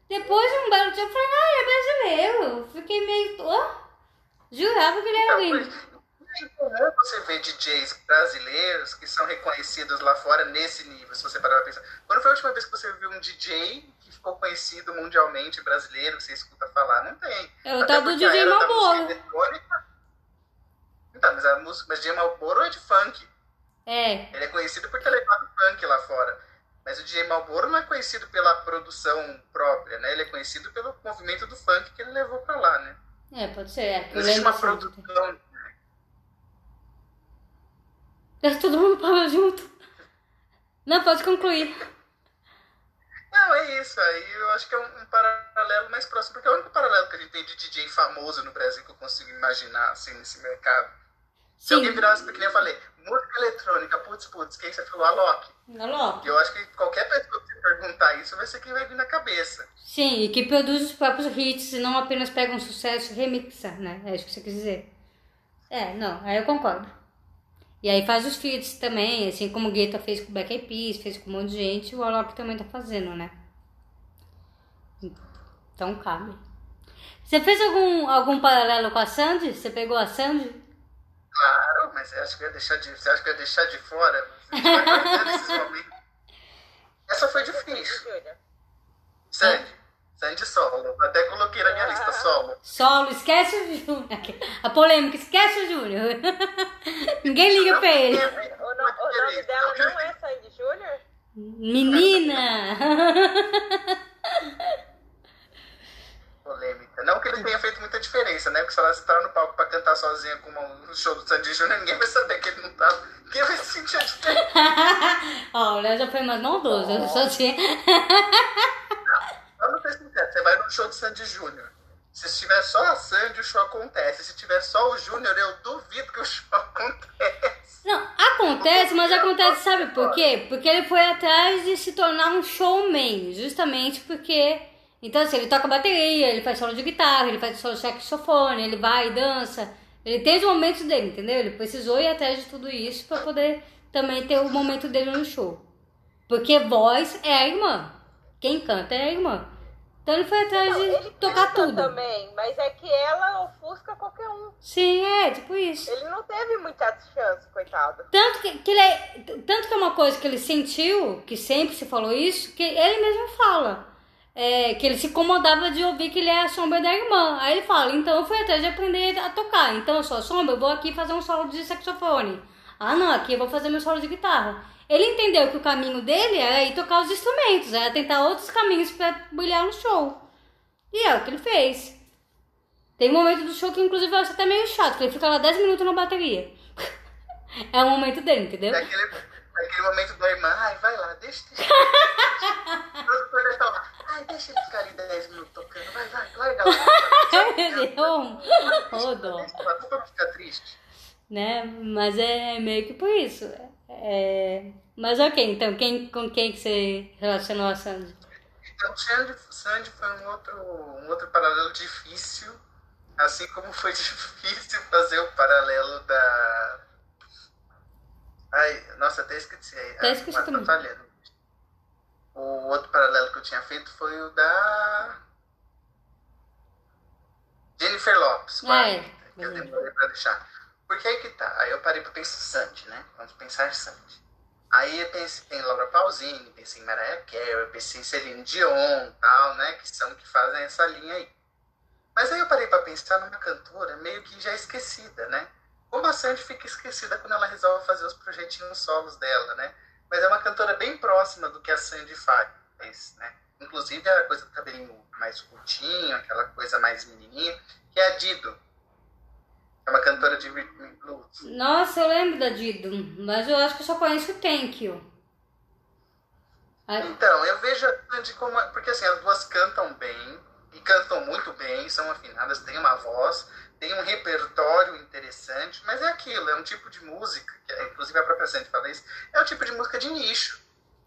Depois, um belo dia, eu falei, ah, ele é brasileiro. Fiquei meio. Oh, jurava que ele era então, gringo. É você vê DJs brasileiros que são reconhecidos lá fora nesse nível, se você parar pra pensar. Quando foi a última vez que você viu um DJ ficou conhecido mundialmente brasileiro que você escuta falar? Não tem. É o tal do DJ Malboro. Então, mas a música, mas DJ Malboro é de funk. É. Ele é conhecido por ter levado funk lá fora. Mas o DJ Malboro não é conhecido pela produção própria, né? Ele é conhecido pelo movimento do funk que ele levou pra lá, né? É, pode ser. É, não existe uma produção. Todo mundo fala junto. Não, pode concluir. Não, é isso. Aí eu acho que é um, um, paralelo mais próximo, porque é o único paralelo que a gente tem de DJ famoso no Brasil que eu consigo imaginar, assim, nesse mercado. Sim. Se alguém virar que nem eu falei, música eletrônica, putz, putz, quem você falou? Alok. Alok. Eu acho que qualquer pessoa que perguntar isso vai ser quem vai vir na cabeça. Sim, e que produz os próprios hits e não apenas pega um sucesso e remixa, né? É isso que você quis dizer. É, não, aí eu concordo. E aí faz os feats também, assim como o Guetta fez com o Black Eyed Peas, fez com um monte de gente, o Alok também tá fazendo, né? Então cabe. Você fez algum, algum paralelo com a Sandy? Você pegou a Sandy? Claro, mas acho que eu ia deixar de, você acha que eu ia deixar de fora? *laughs* Essa foi difícil. Sandy. Sandy solo. Até coloquei na minha lista solo. Solo, esquece o Júnior. A polêmica, esquece o Júnior. Ninguém liga pra ele. O, no- o nome dela não é Sandy Júnior? Menina! Polêmica. Não que ele tenha feito muita diferença, né? Porque se ela entrar no palco pra cantar sozinha com no show do Sandy Júnior, ninguém vai saber que ele não tá. Ninguém vai sentir a diferença. Ó, o Léo já foi mais maldoso. Eu só tinha. Sinceros, você vai no show do Sandy Júnior. Se tiver só a Sandy, o show acontece. Se tiver só o Júnior, eu duvido que o show *laughs* acontece. Não, acontece, mas acontece, sabe por quê? Porque ele foi atrás de se tornar um showman, justamente porque. Então, assim, ele toca bateria, ele faz solo de guitarra, ele faz solo de saxofone, ele vai e dança. Ele tem os momentos dele, entendeu? Ele precisou ir atrás de tudo isso pra poder também ter o momento dele no show. Porque voz é a irmã. Quem canta é a irmã. Então ele foi atrás Não, de ele tocar tudo. também, mas é que ela ofusca qualquer um. Sim, é, tipo isso. Ele não teve muita chance, coitado. Tanto que, que ele é, tanto que é uma coisa que ele sentiu, que sempre se falou isso, que ele mesmo fala. É, que ele se incomodava de ouvir que ele é a sombra da irmã. Aí ele fala, então eu fui atrás de aprender a tocar. Então eu sou a sombra, eu vou aqui fazer um solo de saxofone. Ah não, aqui eu vou fazer meu solo de guitarra. Ele entendeu que o caminho dele era ir tocar os instrumentos, era tentar outros caminhos pra brilhar no show. E é o que ele fez. Tem um momento do show que inclusive eu acho até meio chato, que ele fica lá 10 minutos na bateria. *laughs* é o momento dele, entendeu? É aquele, é momento da irmã, ai, vai lá, deixa, deixa. *laughs* Falar, ai, deixa ele ficar ali 10 minutos tocando, vai, vai, larga lá. *laughs* Ô, dó, Deixa ficar triste. né? Mas é meio que por isso. É... Mas ok, então quem, com quem que você relacionou a Sandy? Então, Sandy, Sandy foi um outro, um outro paralelo difícil, assim como foi *laughs* difícil fazer o paralelo da. Ai, nossa, até esqueci. Até esqueci mas também. falhando. O outro paralelo que eu tinha feito foi o da. Jennifer Lopes, É, que eu demorei pra deixar. Porque aí que tá. Aí eu parei pra pensar Sandy, né? Vamos pensar Sandy. Aí eu pensei em Laura Pausini, pensei em Mariah Carey, pensei em Celine Dion tal, né? Que são que fazem essa linha aí. Mas aí eu parei pra pensar numa cantora meio que já esquecida, né? Como a Sandy fica esquecida quando ela resolve fazer os projetinhos solos dela, né? Mas é uma cantora bem próxima do que a Sandy faz, né? Inclusive a coisa do cabelinho mais curtinho, aquela coisa mais menininha, que é a Dido. É uma cantora de rhythm and blues. Nossa, eu lembro da Dido, mas eu acho que eu só conheço o Thank You. Então, eu vejo a Sandy como. Porque assim, as duas cantam bem, e cantam muito bem, são afinadas, têm uma voz, têm um repertório interessante, mas é aquilo, é um tipo de música, que, é, inclusive a própria Sandy fala isso, é um tipo de música de nicho.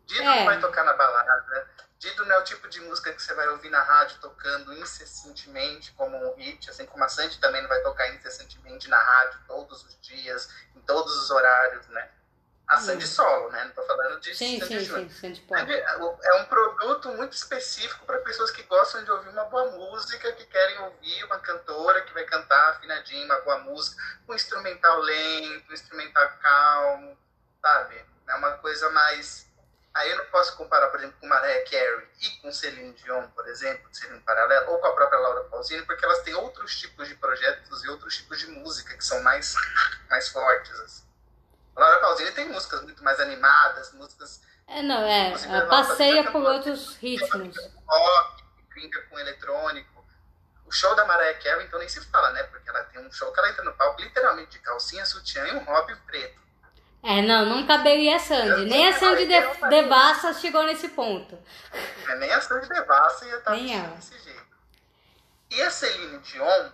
Dido É. não vai tocar na balada, Dido não é o tipo de música que você vai ouvir na rádio tocando incessantemente como um hit, assim como a Sandy também não vai tocar incessantemente na rádio todos os dias, em todos os horários, né? A Sandy solo, né? Não tô falando de sim, Sandy sim, sim, Pop. É um produto muito específico para pessoas que gostam de ouvir uma boa música, que querem ouvir uma cantora que vai cantar afinadinho, uma boa música, um instrumental lento, um instrumental calmo, sabe? É uma coisa mais. Aí eu não posso comparar, por exemplo, com Mariah Carey e com Celine Dion, por exemplo, que um paralelo, ou com a própria Laura Pausini, porque elas têm outros tipos de projetos e outros tipos de música que são mais, *laughs* mais fortes. Assim. A Laura Pausini tem músicas muito mais animadas, músicas É, não, é, ela ela passeia por outros ritmos. rock, brinca com eletrônico. O show da Mariah Carey, então, nem se fala, né? Porque ela tem um show que ela entra no palco literalmente de calcinha, sutiã e um hobby preto. É, não, não caberia a Sandy. Nem a Sandy de, Devassa chegou nesse ponto. É, nem a Sandy Devassa ia estar Nem vestida ela. desse jeito. E a Celine Dion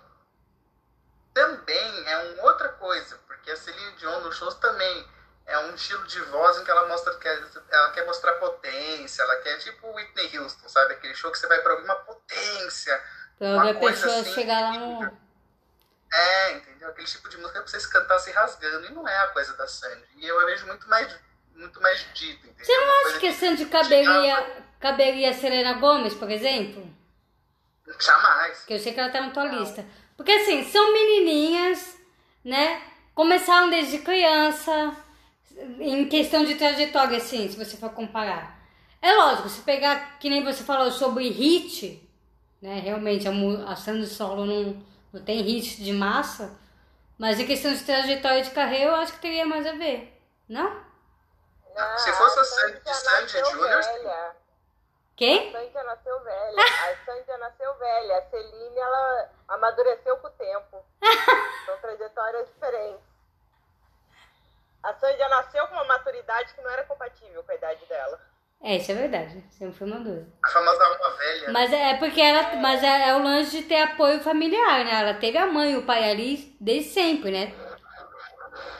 também é uma outra coisa, porque a Celine Dion nos shows também é um estilo de voz em que ela mostra que ela quer mostrar potência, ela quer tipo Whitney Houston, sabe? Aquele show que você vai pra ouvir uma potência, Pra Uma a pessoa assim, chegar lá no. É, entendeu? Aquele tipo de música pra você cantar se rasgando. E não é a coisa da Sandy. E eu vejo muito mais, muito mais dito, entendeu? Você não acha que a Sandy caberia, caberia a Selena Gomes, por exemplo? Jamais. Que eu sei que ela tá na tua lista. Porque assim, são menininhas, né? Começaram desde criança, em questão de trajetória, assim, se você for comparar. É lógico, se pegar, que nem você falou sobre hit, né? Realmente, a, a Sandy Solo não, não tem hit de massa, mas em questão de trajetória de carreira, eu acho que teria mais a ver, não? Não, Se fosse a Sandy Sandy- já Sandy Júnior. Quem? A Sandy já nasceu velha. A Sandy já nasceu velha. A Celine, ela amadureceu com o tempo. *laughs* São trajetórias diferentes. A Sandy já nasceu com uma maturidade que não era compatível com a idade dela. É, isso é verdade, sempre foi madura. A famosa alma velha. Mas é porque ela. Mas é, é o lance de ter apoio familiar, né? Ela teve a mãe e o pai ali desde sempre, né?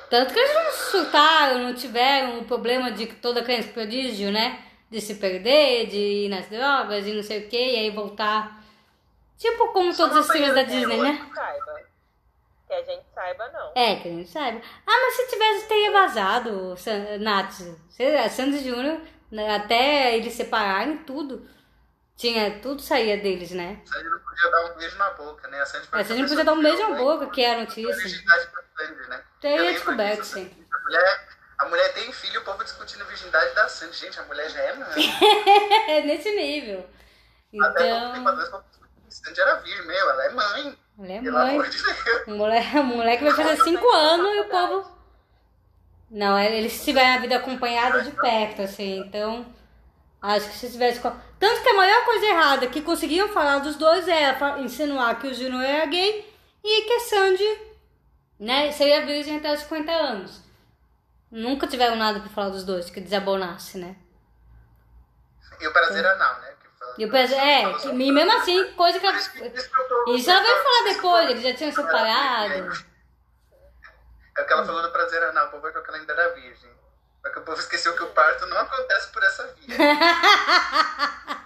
Tanto que eles não surtaram, não tiveram o problema de toda criança prodígio, né? De se perder, de ir nas drogas e não sei o que, e aí voltar. Tipo como Só todos os filhos da Disney, né? Que saiba. Que a gente saiba, não. É, que a gente sabe. Ah, mas se tivesse, teria vazado, Nath. Sandy Júnior, né, até eles separarem tudo, tinha, tudo saía deles, né? A Sandy não podia dar um beijo na boca, né? A Sandy foi A a não podia dar um beijo na boca, que é a a notícia. né? Teria descoberto, disso, sim. assim, A mulher, a mulher tem filho e o povo discutindo a virgindade da Sandy. Gente, a mulher já é mãe. *laughs* É nesse nível. Até pouco tempo Então, atrás, quando a Sandy era virgem, meu, ela é mãe. ela é Pelo mãe. amor de Deus. O moleque, o moleque vai fazer cinco anos e o povo. Não, é, eles tiveram a vida acompanhada de perto, assim, então. Acho que se tivesse. Tanto que a maior coisa errada que conseguiam falar dos dois era fa- insinuar que o Júnior era gay e que a Sandy, né, seria virgem até os 50 anos. Nunca tiveram nada pra falar dos dois, que desabonasse, né? E o prazer anal, né? Que fala- E o Pedro, é, que, e mesmo assim, coisa que. Isso tô- Isso ela veio falar depois, eles já tinham separado. É o que ela falou do prazer anal, o povo achou que ela ainda era virgem. Só que o povo esqueceu que o parto não acontece por essa via. *laughs*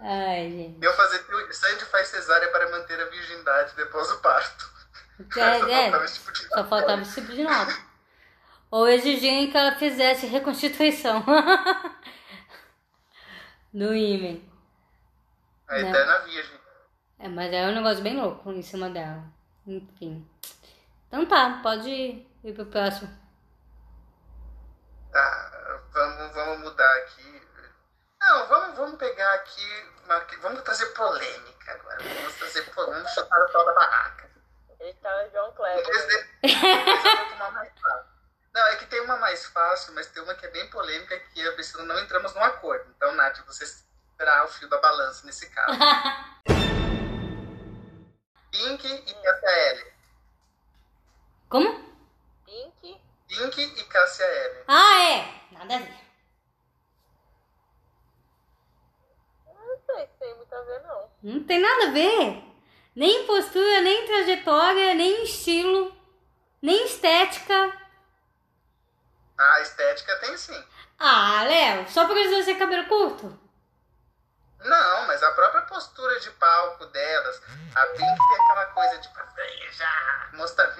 Ai, gente. Eu fazer Sandy faz cesárea para manter a virgindade depois do parto. *laughs* Só É, faltava é, esse tipo só faltava esse tipo de nota. Ou exigiam que ela fizesse reconstituição. *laughs* Do ímã. A Né? eterna virgem. É, mas é um negócio bem louco em cima dela. Enfim. Então tá, pode ir pro próximo. Tá, vamos, vamos mudar aqui. Não, vamos, vamos pegar aqui. uma- vamos trazer polêmica agora. Vamos trazer polêmica. Vamos chutar o pau da barraca. Ele tá João Em Kleber. vez de- Depois eu vou tomar mais fácil. Não, é que tem uma mais fácil, mas tem uma que é bem polêmica que a Priscila não entramos num acordo. Então, Nath, você será o fio da balança nesse caso. *laughs* Pink e Cássia L. Como? Pink. Pink e Cássia L. Ah, é! Nada a ver. Não sei se tem muito a ver, não. Não tem nada a ver. Nem postura, nem trajetória, nem estilo, nem estética. A estética tem sim. Ah, Léo, só por eles ser cabelo curto? Não, mas a própria postura de palco delas, a Pink tem aquela coisa de pra frente, já, mostrar,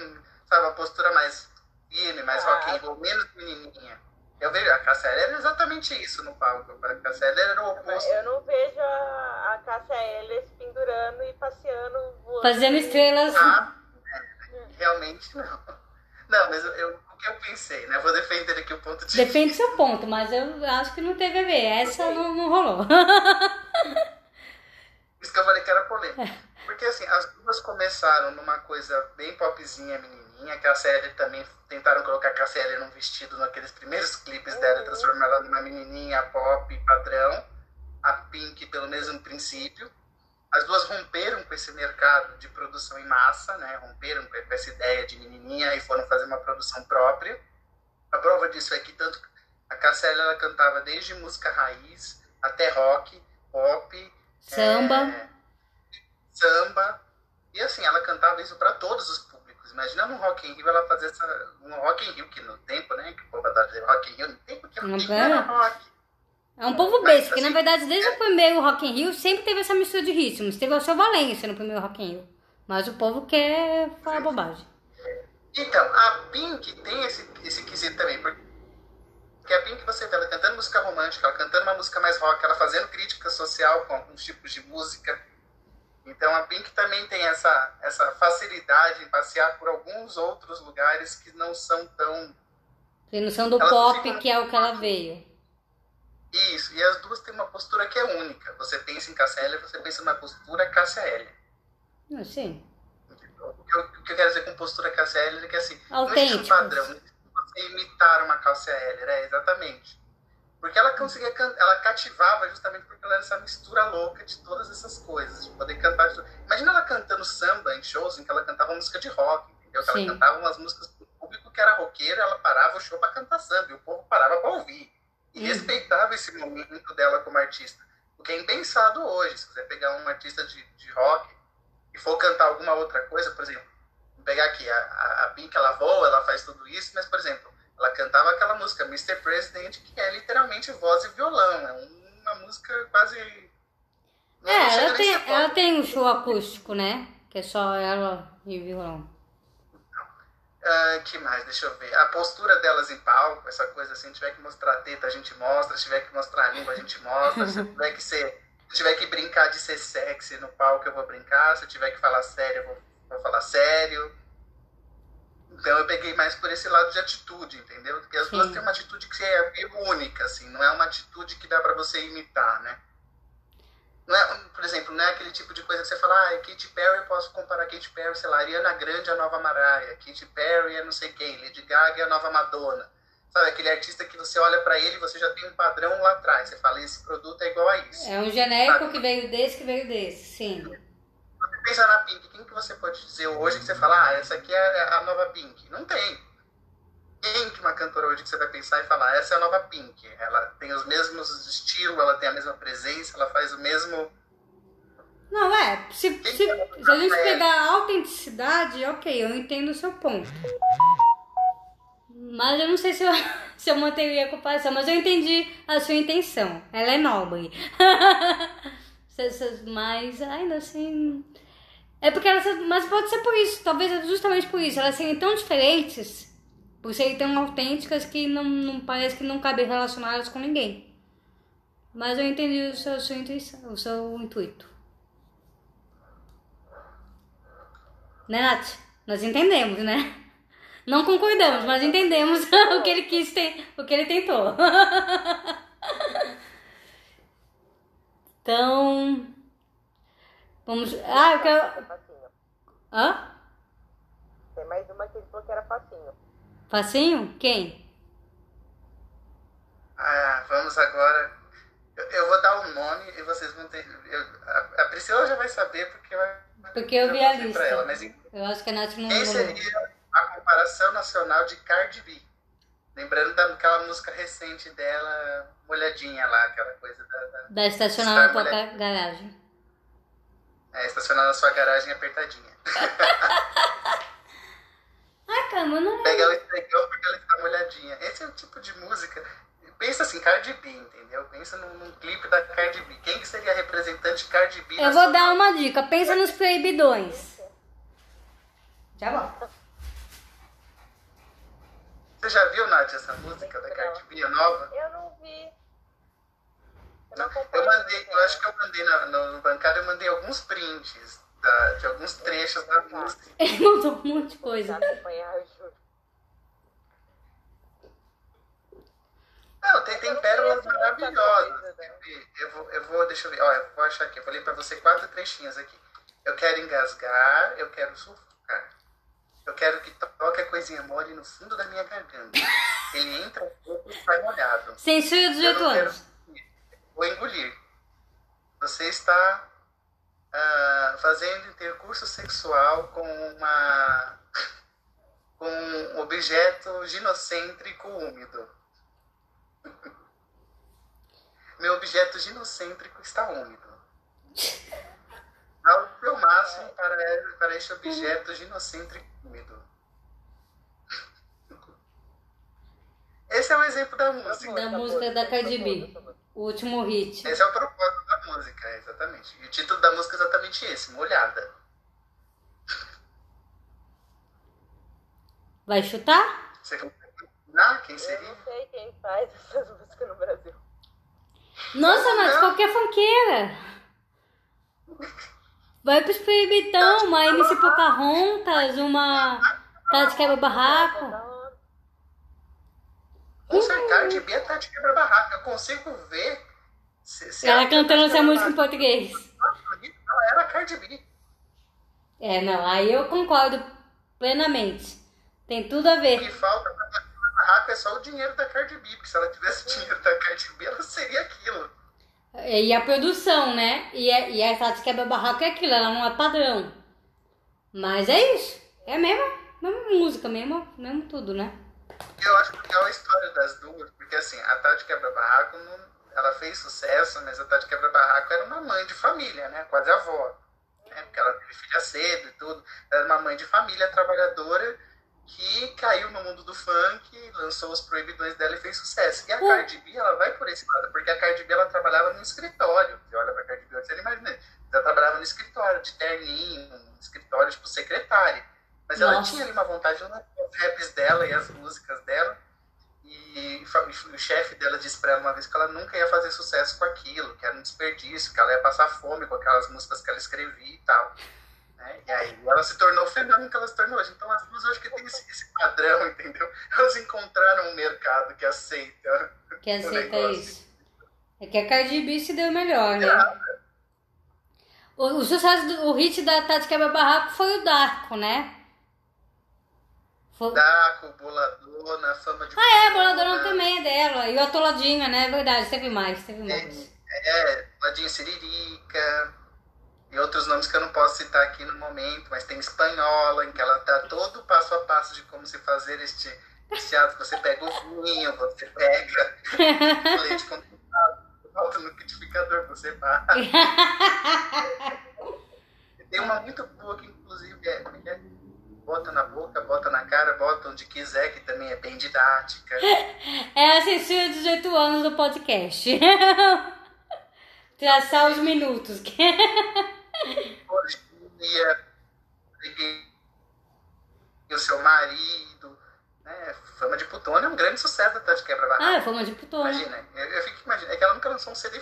sabe, a postura mais firme, mais Ah. rock and roll, menos menininha. Eu vejo, a Cassia era exatamente isso no palco. A Cassia era o oposto. Eu não vejo a, a Cássia Eller se pendurando e passeando. voando. Fazendo estrelas. Ah, é, realmente não. Não, mas eu, eu- o que eu pensei, né? Vou defender aqui o ponto de Depende do seu ponto, mas eu acho que não teve a ver. Essa não, não rolou. *laughs* Por isso que eu falei que era polêmica. Porque assim, as duas começaram numa coisa bem popzinha, que a série também tentaram colocar a Cassie num vestido naqueles primeiros clipes dela, transformar ela numa menininha pop padrão. A Pink pelo mesmo princípio. As duas romperam com esse mercado de produção em massa, né? Romperam com essa ideia de menininha e foram fazer uma produção própria. A prova disso é que tanto a Cassie ela cantava desde música raiz até rock, pop, Samba. é, samba. E assim, ela cantava isso para todos os. Imagina no Rock in Rio ela fazer essa. No Rock in Rio, que no tempo, né? Que o povo adora dizer Rock in Rio, no tempo que Rock in Rio é? era rock. É um povo besta, que na assim, verdade desde o primeiro Rock in Rio sempre teve essa mistura de ritmos. Teve o seu Valência no primeiro Rock in Rio. Mas o povo quer falar bobagem. Então, a Pink tem esse, esse quesito também, porque Porque a Pink, você vê ela cantando música romântica, ela cantando uma música mais rock, ela fazendo crítica social com alguns tipos de música. Então a Pink também tem essa, essa facilidade em passear por alguns outros lugares que não são tão. Tem noção do Ela pop, fica- que é o que ela veio. Isso, e as duas têm uma postura que é única. Você pensa em Eller, você pensa numa postura Cássia Eller. Ah, sim. O que, eu, o que eu quero dizer com postura Cássia Eller é que assim, não existe um Autênticos. padrão, não existe você imitar uma Cássia Eller, é exatamente. Porque ela conseguia ela cativava justamente porque ela era essa mistura louca de todas essas coisas, de poder cantar. Imagina ela cantando samba em shows em que ela cantava música de rock, entendeu? Que Sim. ela cantava umas músicas pro público que era roqueiro, ela parava o show para cantar samba, e o povo parava para ouvir. E Uhum. respeitava esse momento dela como artista. O que é impensado hoje, se você pegar um artista de, de rock e for cantar alguma outra coisa, por exemplo, pegar aqui, a, a, a Pink, ela voa, ela faz tudo isso, mas, por exemplo, ela cantava aquela música Mr. President, que é literalmente voz e violão, é uma música quase... não- É, ela tem, ela tem um show acústico, né? Que é só ela e violão. Ah, que mais? Deixa eu ver. A postura delas em palco, essa coisa assim, tiver que mostrar a teta, a gente mostra, se tiver que mostrar a língua, a gente mostra, se *laughs* tiver que ser. Se tiver que brincar de ser sexy no palco, eu vou brincar, se tiver que falar sério, eu vou, vou falar sério. Então eu peguei mais por esse lado de atitude, entendeu? Porque as Sim. duas têm uma atitude que é meio única, assim, não é uma atitude que dá pra você imitar, né? Não é, por exemplo, não é aquele tipo de coisa que você fala, ah, Katy Perry, eu posso comparar Katy Perry, sei lá, Ariana Grande é a nova Mariah, Katy Perry é não sei quem, Lady Gaga é a nova Madonna. Sabe, aquele artista que você olha pra ele e você já tem um padrão lá atrás. Você fala, esse produto é igual a isso. É um genérico que veio desse, que veio desse, sim. Você pensa na Pink, quem que você pode dizer hoje que você fala, ah, essa aqui é a nova Pink? Não tem. Quem que uma cantora hoje que você vai pensar e falar, essa é a nova Pink? Ela tem os mesmos estilos, ela tem a mesma presença, ela faz o mesmo... Não, é, se, se, se a gente pegar a autenticidade, ok, eu entendo o seu ponto. Mas eu não sei se eu, *laughs* se eu manteria a comparação, mas eu entendi a sua intenção. Ela é nobre. *laughs* Mas ainda assim. É porque elas. Mas pode ser por isso, talvez é justamente por isso. Elas serem tão diferentes, por serem tão autênticas que não, não parece que não cabem relacionadas com ninguém. Mas eu entendi o seu, sua intuição, o seu intuito. Né, Nath? Nós entendemos, né? Não concordamos, mas entendemos *laughs* o que ele quis ter, o que ele tentou. *laughs* Então, vamos. Ah, eu quero. Facinho. Hã? Tem mais uma que ele falou que era facinho. Facinho? Quem? Ah, vamos agora... Eu, eu vou dar um nome e vocês vão ter... eu- a, a Priscila já vai saber porque eu, Porque eu eu vi a pra ela, mas lista. Eu acho que a Nath não Quem seria a comparação nacional de Cardi B? Lembrando daquela música recente dela, Molhadinha lá, aquela coisa da, da Da estacionar na tua Mulher. ga- garagem. É, estacionar na sua garagem apertadinha. *laughs* Ai, caramba, não. Pegar o esfregão porque ela está molhadinha. Esse é o tipo de música. Pensa assim, Cardi B, entendeu? Pensa num, num clipe da Cardi B. Quem que seria a representante Cardi B? Eu vou dar uma dica. Pensa nos proibidões. Já volto. Você já viu, Nath, essa música da Cardi B, a nova? Eu não vi. Eu mandei, eu acho que eu mandei na, no, no bancada, eu mandei alguns prints da- de alguns trechos da música. Ele mandou um monte de coisa. Não, tem, tem pérolas maravilhosas. né? Eu vou, eu vou, deixa eu ver, ó, eu vou achar aqui. Eu falei pra você quatro trechinhos aqui. Eu quero engasgar, eu quero sufocar. Eu quero que toque a coisinha mole no fundo da minha garganta. Ele entra um pouco e sai molhado. Censura dos Eu 18 não quero anos. Vou engolir. Você está ah, fazendo intercurso sexual com uma *laughs* com um objeto ginocêntrico úmido. *laughs* Meu objeto ginocêntrico está úmido. Dá o seu máximo para, para este objeto ginocêntrico úmido. *laughs* Esse é o exemplo da música. Da música da Cardi B. O último hit. Esse é o propósito da música, exatamente. E o título da música é exatamente esse, Molhada. Vai chutar? Você Ah, quem Eu seria? não sei quem faz *laughs* essas músicas no Brasil. Nossa, mas Não. qualquer funkeira. Vai pros proibidão, uma MC Pocahontas, uma Tati Quebra Barraco. Com certeza, Cardi B é Tati Quebra Barraca. Eu consigo ver. Se, se Ela ela cantando essa música em português. Não, era a Cardi B. É, não, aí eu concordo plenamente. Tem tudo a O ver. que falta pra Barraca é só o dinheiro da Cardi B. Porque se ela tivesse o dinheiro da Cardi B, ela seria aquilo. E a produção, né? E a, e a Tati Quebra Barraco é aquilo, ela não é padrão. Mas é isso. É a mesma, mesma música, mesmo, mesmo tudo, né? Eu acho legal a história das duas, porque assim, a Tati Quebra Barraco, não, ela fez sucesso, mas a Tati Quebra Barraco era uma mãe de família, né? Quase avó. Né? Porque ela teve filha cedo e tudo. Ela era uma mãe de família trabalhadora que caiu no mundo do funk, lançou os proibidões dela e fez sucesso. E a Hum. Cardi B, ela vai por esse lado, porque a Cardi B, ela trabalhava no escritório. Você olha pra Cardi B, você não imagina. Ela trabalhava no escritório, de terninho, um escritório, tipo, secretária. Mas ela Nossa. tinha ali uma vontade de lançar os raps dela e as músicas dela. E o chefe dela disse pra ela uma vez que ela nunca ia fazer sucesso com aquilo, que era um desperdício, que ela ia passar fome com aquelas músicas que ela escrevia e tal. né? E aí ela se tornou o fenômeno que ela se tornou hoje. Então as duas acho que tem esse, esse padrão, *laughs* entendeu? Elas encontraram um mercado que aceita. Que aceita isso. É que a Cardi B se deu melhor, né? O, o sucesso, do, o hit da Tati Quebra Barraco foi o Darko, né? Daco, Boladona, Fama de Ah, é, a Boladona também é dela. E o Atoladinha, né? É verdade, teve mais, teve mais. É, Ladinho Siririca e outros nomes que eu não posso citar aqui no momento, mas tem Espanhola, em que ela dá todo o passo a passo de como se fazer este, ato. Você pega o vinho, você pega o *laughs* leite condensado, volta no liquidificador, você bate. *laughs* Tem uma muito boa que, inclusive, é, bota na boca, bota na cara, bota onde quiser, que também é bem didática. É a censura de 18 anos do podcast. *laughs* Traçar os minutos. *laughs* orgia, o seu marido, né? Fama de putona é um grande sucesso da Tati Quebra Barraca. ah, é fama de putona. Imagina, eu, eu fico imaginando, é que ela nunca lançou um CD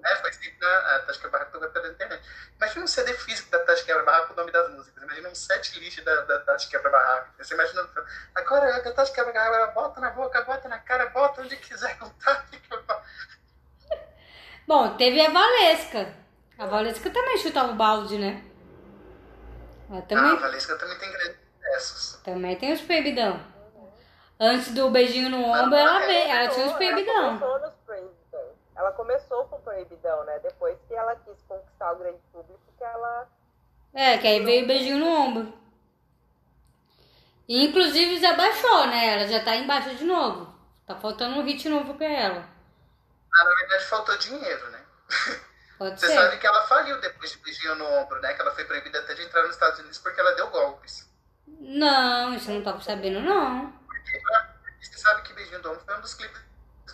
né? Foi sempre na a Barraca toda pela internet. Imagina um CD físico da Tati Quebra Barraca com o nome das músicas. Imagina um set list da, da Tati Quebra Barraca. Você imagina, agora a Tati Quebra Barraca, bota na boca, bota na cara, bota onde quiser com Tati Quebra Barraca. Bom, teve a Valesca. A Valesca também chutava o balde, né? Ela Ah, a também, Valesca também tem grandes sucessos. também tem os proibidão. Antes do beijinho no ombro, ela, veio, ela tinha os Ela proibidão. começou nos proibidão. Ela começou com proibidão, né? Depois que ela quis conquistar o grande público, que ela É, que aí veio beijinho no ombro. E, inclusive já baixou, né? Ela já tá embaixo de novo. Tá faltando um hit novo pra ela. Ah, na verdade, faltou dinheiro, né? *laughs* Pode Você ser. sabe que ela faliu depois de beijinho no ombro, né? Que ela foi proibida até de entrar nos Estados Unidos porque ela deu golpes. Não, isso eu não tava sabendo, não. Porque você sabe que beijinho no ombro foi um dos clipes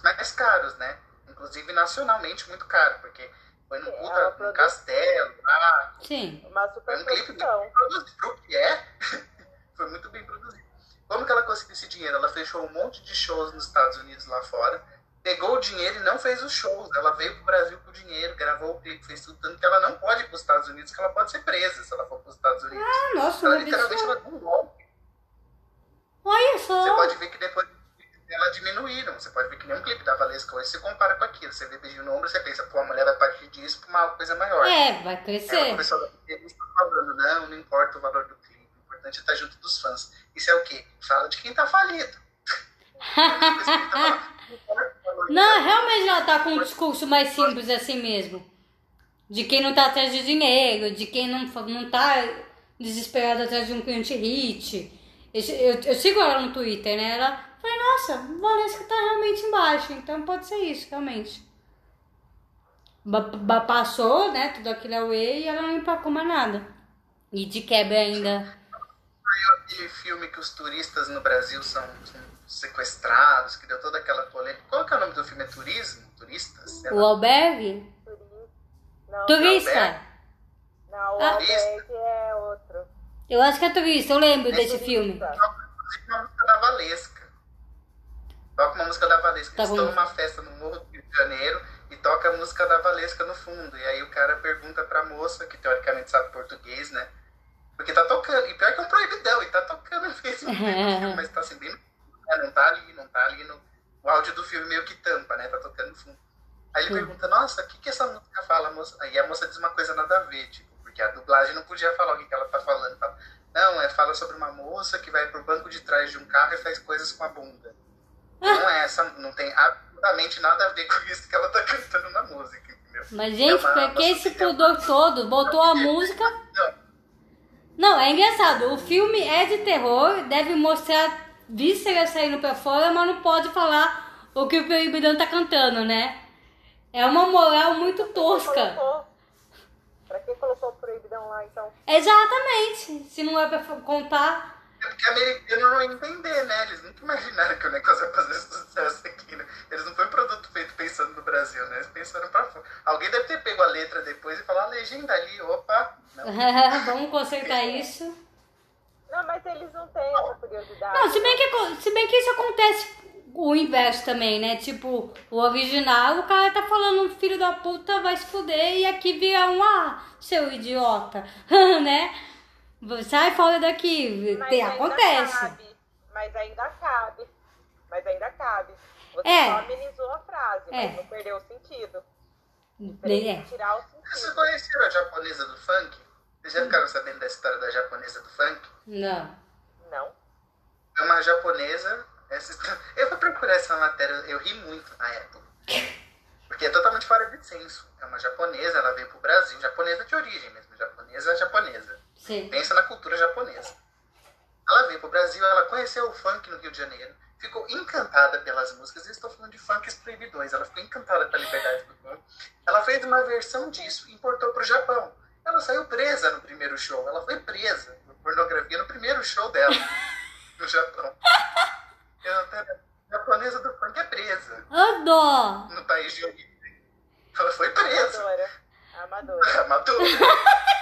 mais caros, né? Inclusive nacionalmente muito caro, porque foi É, produz- castelo lá. Sim. uma Foi um clipe bem produzido. Pro que é, *laughs* foi muito bem produzido. Como que ela conseguiu esse dinheiro? Ela fechou um monte de shows nos Estados Unidos lá fora, pegou o dinheiro e não fez os shows. Ela veio pro Brasil com o dinheiro, gravou o clipe, fez tudo, tanto que ela não pode ir pros Estados Unidos, que ela pode ser presa se ela for pros Estados Unidos. Ah, nossa, ela literalmente ela deu um golpe. Olha Você só. pode ver que depois ela diminuíram. Você pode ver que nem um clipe da Valesca hoje se compara com aquilo. Você vê beijinho no ombro, você pensa, pô, a mulher vai partir disso pra uma coisa maior. É, vai Ela crescer. começou a entrevista falando, não, não importa o valor do clipe, o importante é estar junto dos fãs. Isso é o quê? Fala de quem tá falido. *laughs* Não, realmente ela tá com um discurso mais simples assim mesmo. De quem não tá atrás de dinheiro, de quem não, não tá desesperado atrás de um cliente hit. Eu, eu, eu sigo ela no Twitter, né? Ela falei, nossa, Valesca tá realmente embaixo, então pode ser isso, realmente. Ba- ba- passou, né, tudo aquilo away e ela não empacou mais nada. E de quebra ainda. Aquele filme que os turistas no Brasil são, são sequestrados, que deu toda aquela polêmica. Qual que é o nome do filme? É Turismo? Turistas? O albergue? Não, Turista. não, o Ah. Albergue é outro. Eu acho que é turista, eu lembro desse filme. Inclusive uma música da Valesca. Música da Valesca. Tá Eles estão numa festa no Morro do Rio de Janeiro e toca a música da Valesca no fundo. E aí o cara pergunta pra moça, que teoricamente sabe português, né? Porque tá tocando. E pior que é um proibidão, e tá tocando mesmo. *laughs* mas tá assim, bem. né, Não tá ali, não tá ali no. O áudio do filme meio que tampa, né? Tá tocando no fundo. Aí ele pergunta, nossa, o que, que essa música fala, moça? Aí a moça diz uma coisa nada a ver, tipo, porque a dublagem não podia falar o que, que ela tá falando. Fala, não, é fala sobre uma moça que vai pro banco de trás de um carro e faz coisas com a bunda. Não é essa, não tem absolutamente nada a ver com isso que ela tá cantando na música, entendeu? Mas, gente, É uma- pra que esse pudor todo? Botou a música. Não, Não, é engraçado. O filme é de terror, deve mostrar vísceras saindo pra fora, mas não pode falar o que o proibidão tá cantando, né? É uma moral muito tosca. Pra que colocou o proibidão lá, então? Exatamente. Se não é pra contar. Americano não ia entender, né? Eles nunca imaginaram que o negócio ia fazer sucesso aqui, né? Eles não foi um produto feito pensando no Brasil, né? Eles pensaram pra fora. Alguém deve ter pego a letra depois e falar a legenda ali, opa. Não. *laughs* Vamos consertar isso. Não, mas eles não têm essa curiosidade. Não, se bem que, se bem que isso acontece o inverso também, né? Tipo, o original, o cara tá falando, filho da puta, vai se fuder, e aqui vira um, ah, seu idiota, *laughs* né? Sai fora daqui, Mas tem, acontece. Cabe, mas ainda cabe. Mas ainda cabe. Você É. só amenizou a frase, É. mas não perdeu o sentido. É. Tirar o Vocês sentido. conheceram a japonesa do funk? Vocês já ficaram sabendo da história da japonesa do funk? Não. Não. É uma japonesa. Essa *laughs* Eu vou procurar essa matéria, eu ri muito na época. Porque é totalmente fora de senso. É uma japonesa, ela veio pro Brasil, japonesa de origem mesmo, japonesa japonesa. Sim. Pensa na cultura japonesa. Ela veio pro Brasil, ela conheceu o funk no Rio de Janeiro, ficou encantada pelas músicas. Eu estou falando de funks proibidões. Ela ficou encantada pela liberdade do funk. Ela fez uma versão disso e importou pro Japão. Ela saiu presa no primeiro show. Ela foi presa por pornografia no primeiro show dela *laughs* no Japão. Ela tá- a japonesa do funk é presa dó! no país de origem. Ela foi presa. Amadora. Amadora. Matou. *laughs*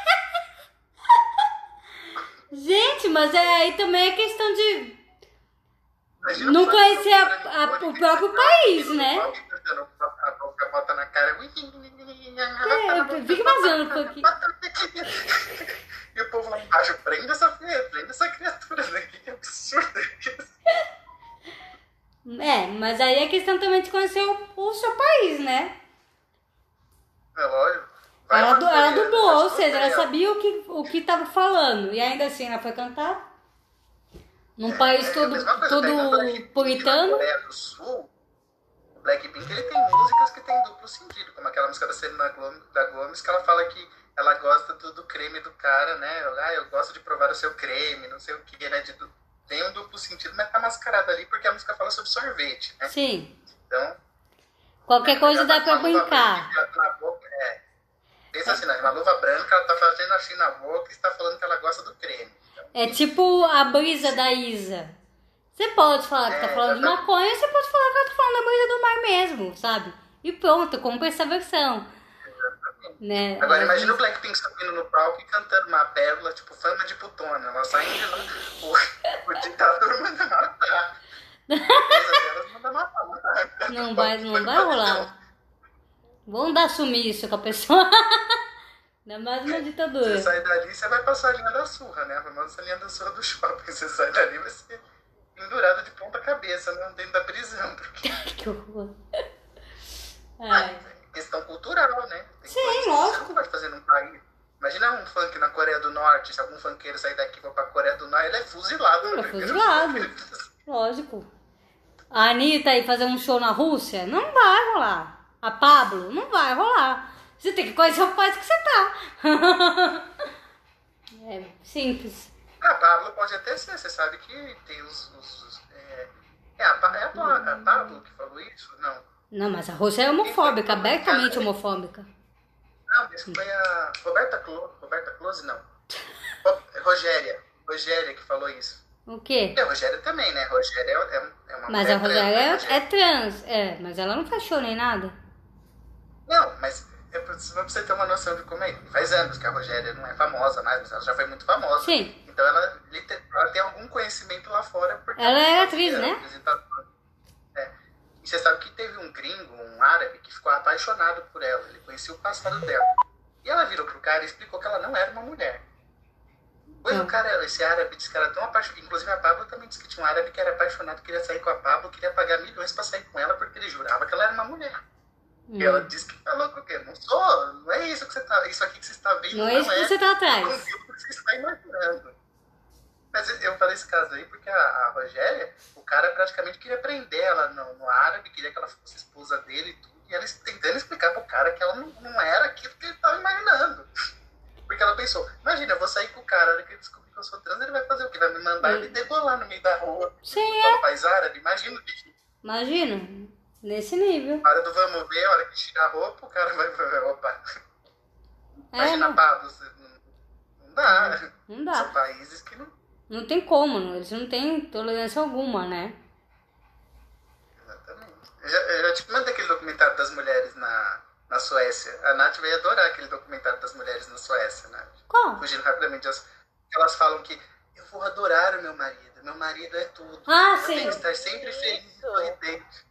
Gente, mas é, aí também é questão de. Imagina Não conhecer a- a- o próprio país, né? A bota na cara. É, fica imaginando o funk. E o povo lá embaixo, prenda essa prenda essa criatura daqui, que absurdo isso. É, mas aí é questão também de conhecer o, o seu país, né? É lógico. Ela, du- ela dublou, ou seja, ela sabia o que, o que tava falando. E ainda assim ela foi cantar. Num país É, todo, todo Blackpink puritano. Do Sul, o Blackpink ele tem músicas que tem duplo sentido, como aquela música da Selena Gomes, que ela fala que ela gosta do, do creme do cara, né? Ah, eu gosto de provar o seu creme, não sei o que, né? De, tem um duplo sentido, mas tá mascarado ali porque a música fala sobre sorvete, né? Sim. Então, Qualquer coisa dá tá pra brincar. branca na boca, é. Pensa assim? Uma luva branca, ela tá fazendo assim na boca e está falando que ela gosta do creme. Então, É tipo a brisa da Isa. Você pode falar que tá É, falando de exatamente. maconha, você pode falar que ela tá falando da brisa do mar mesmo, sabe? E pronto, compra essa versão. Né? Agora Às imagina o Blackpink subindo no palco e cantando uma pérola, tipo fama de putona. Ela saindo lá, o, o ditador manda. *laughs* A matar. Não vai, não vai rolar. Vamos dar isso com a pessoa. *laughs* Ainda mais uma Você ditadura. sai dali, você vai passar a linha da surra, né? A famosa linha da surra do shopping. Você sai dali, vai ser pendurado de ponta cabeça, né? dentro da prisão. Porque *laughs* Que horror. Ai. é questão cultural, né? Tem Sim, lógico. Você não pode fazer num país. Imagina um funk na Coreia do Norte, se algum funkeiro sair daqui e for pra Coreia do Norte, ele é fuzilado. Ele é fuzilado. show. Lógico. A Anitta aí fazer um show na Rússia? Não vai rolar. A Pablo? Não vai rolar. Você tem que conhecer o país que você tá. *laughs* é simples. A Pablo pode até ser, você sabe que tem os. os- os- é, é, a, é a, a Pablo que falou isso? Não. Não, mas a Rússia é homofóbica, abertamente homofóbica. Não, mas foi a Roberta Close. Roberta Close, não. Ro- Rogéria. Rogéria que falou isso. O quê? E a Rogéria também, né? Rogéria é, é- é uma Mas a Rogéria trans, né, é, é trans, é, mas ela não show nem nada. Não, mas é pra, pra você ter uma noção de como é. Faz anos que a Rogéria não é famosa mais, mas ela já foi muito famosa. Sim. Então ela, ela tem algum conhecimento lá fora. Porque Ela é atriz, né? É. E você sabe que teve um gringo, um árabe, que ficou apaixonado por ela. Ele conhecia o passado dela. E ela virou pro cara e explicou que ela não era uma mulher. Pois o cara, esse árabe disse que era tão apaixonado. Inclusive a Pablo também disse que tinha um árabe que era apaixonado, queria sair com a Pablo, queria pagar milhões pra sair com ela, porque ele jurava que ela era uma mulher. Hum. E ela disse que falou com o quê? Não sou, não é isso que você tá. Isso aqui que você está vendo. Não é isso que você tá Não atrás. viu porque você está imaginando. Mas eu falei esse caso aí porque a, a Rogéria, o cara praticamente queria prender ela no, no árabe, queria que ela fosse esposa dele e tudo. E ela tentando explicar pro cara que ela não, não era aquilo que ele estava imaginando. Porque ela pensou, imagina, eu vou sair com o cara, a hora que ele descobrir que eu sou trans, ele vai fazer o quê? Vai me mandar Hum. me debolar no meio da rua. Sim, país árabe, imagina o bicho. Imagina, nesse nível. Na hora do vamos ver, a hora que tira a roupa, o cara vai. Opa. É, Imagina, não, Pablo, você não, dá. não dá. São países que não. Não tem como, eles não têm tolerância alguma, né? Exatamente. Eu já, eu já te mandei aquele documentário das mulheres na, na Suécia. A Nath vai adorar aquele documentário das mulheres na Suécia, Nath. Qual? Fugindo rapidamente, elas, elas falam que eu vou adorar o meu marido. Meu marido é tudo. Ah, eu tenho sim. que estar sempre feliz e sorridente.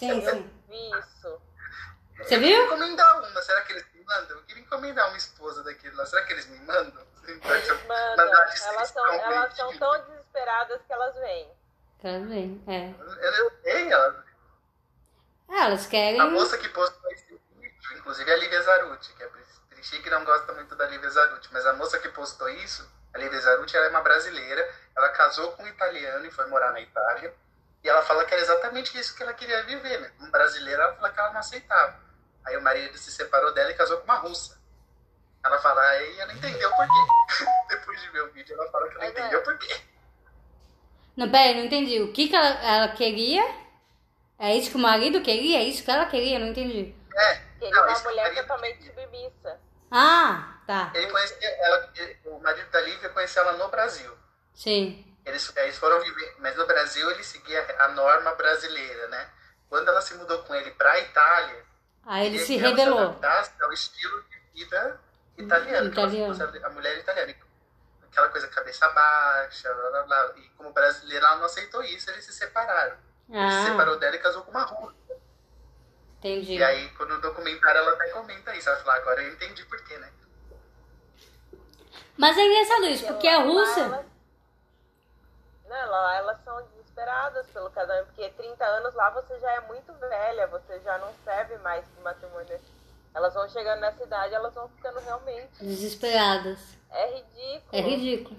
Sim, Eu sim. vi isso. Você Eu viu? queria encomendar uma. Será que eles me mandam? Eu queria encomendar uma esposa daquele lá. Será que eles me mandam? Eles mandam. Elas são, elas são bonitinha. tão desesperadas que elas vêm. Ver. É. Eu, eu tenho, ela. É, elas querem. A moça que postou esse vídeo, inclusive é a Lívia Zaruti, que é Trinchi que não gosta muito da Lívia Zaruti, mas a moça que postou isso, a Lívia Zaruti, ela é uma brasileira, ela casou com um italiano e foi morar na Itália, e ela fala que era exatamente isso que ela queria viver, né? Como brasileira, ela fala que ela não aceitava. Aí o marido se separou dela e casou com uma russa. Ela fala, aí ela entendeu por quê. *laughs* Depois de ver o vídeo, ela fala que ela Mas é. entendeu por quê. Não, peraí, não entendi. O que, que ela, ela queria? É isso que o marido queria? É isso que ela queria? Não entendi. É, Queria não, uma mulher marido totalmente submissa. Ah, tá. Ele conhecia ela, o marido da Lívia conheceu ela no Brasil. Sim. Eles, eles foram viver, mas no Brasil ele seguia a norma brasileira, né? Quando ela se mudou com ele para a Itália, Aí ele queria se ela revelou. ao estilo de vida italiano. que ela Italiano. fosse A mulher italiana. Aquela coisa cabeça baixa, blá, blá, blá. E como brasileira ela não aceitou isso, eles se separaram. Ele se Ah, separou dela e casou com uma russa. entendi. E aí, quando no documentário ela até comenta isso, ela fala, agora eu entendi por quê, né? Mas é engraçado isso, porque a Rússia. Elas- Não, lá elas são desesperadas pelo casamento, porque 30 anos lá você já é muito velha, você já não serve mais pro matrimônio. Elas vão chegando nessa idade, elas vão ficando realmente. Desesperadas. É ridículo. É ridículo.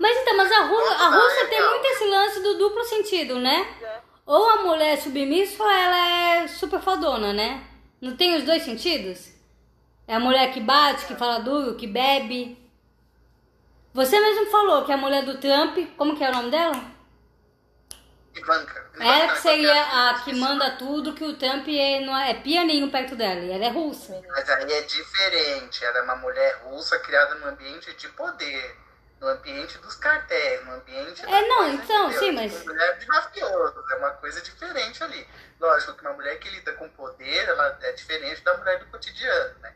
Mas então, mas a, Rú a Rússia tem muito esse lance do duplo sentido, né? É. Ou a mulher é submissa ou ela é super fodona, né? Não tem os dois sentidos? É a mulher que bate, que fala duro, que bebe. Você mesmo falou que a mulher do Trump, como que é o nome dela? Ivanka. Ela Ivanka, que seria a que manda tudo, que o Trump é, não é, é pianinho perto dela. E ela é russa. Mas aí é diferente. Ela é uma mulher russa criada num ambiente de poder. No ambiente dos cartéis, no ambiente. É, não, então, sim, mas- Tipo, mulher de mafioso. É uma coisa diferente ali. Lógico que uma mulher que lida com poder, ela é diferente da mulher do cotidiano, né?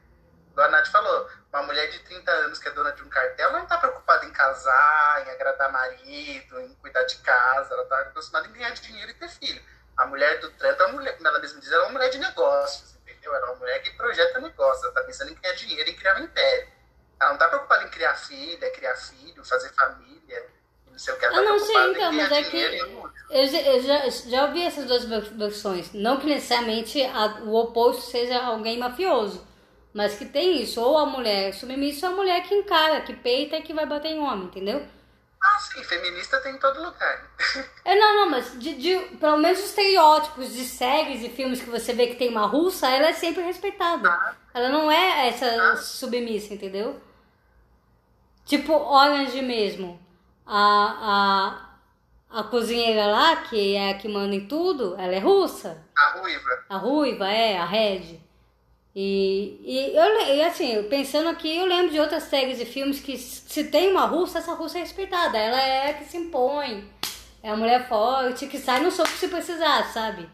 Igual a Nath falou, uma mulher de 30 anos que é dona de um cartel, ela não tá preocupada em casar, em agradar marido, em cuidar de casa, ela tá acostumada em ganhar dinheiro e ter filho. A mulher do Trump, é uma mulher, como ela mesma diz, ela é uma mulher de negócios, entendeu? Ela é uma mulher que projeta negócios, ela tá pensando em ganhar dinheiro, em criar um império. Ela não tá preocupada em criar filha, criar filho, fazer família, não sei o que. Ela tá não sei, preocupada então, em ganhar mas é que- dinheiro e luxo. Eu, já- eu já, já ouvi essas duas ver- versões. Não que necessariamente a- o oposto seja alguém mafioso. Mas que tem isso. Ou a mulher submissa ou a mulher que encara, que peita e que vai bater em homem, entendeu? Ah, sim, feminista tem em todo lugar. É, não, não, mas de, de- pelo menos os estereótipos de séries e filmes que você vê que tem uma russa, ela é sempre respeitada. Ela não é essa submissa, entendeu? Tipo Orange mesmo. A, a, a cozinheira lá, que é a que manda em tudo, ela é russa. A ruiva. A ruiva, é, a Red. E, e, eu, e assim, pensando aqui, eu lembro de outras séries e filmes que se tem uma russa, essa russa é respeitada. Ela é a que se impõe. É a mulher forte, que sai no soco se precisar, sabe?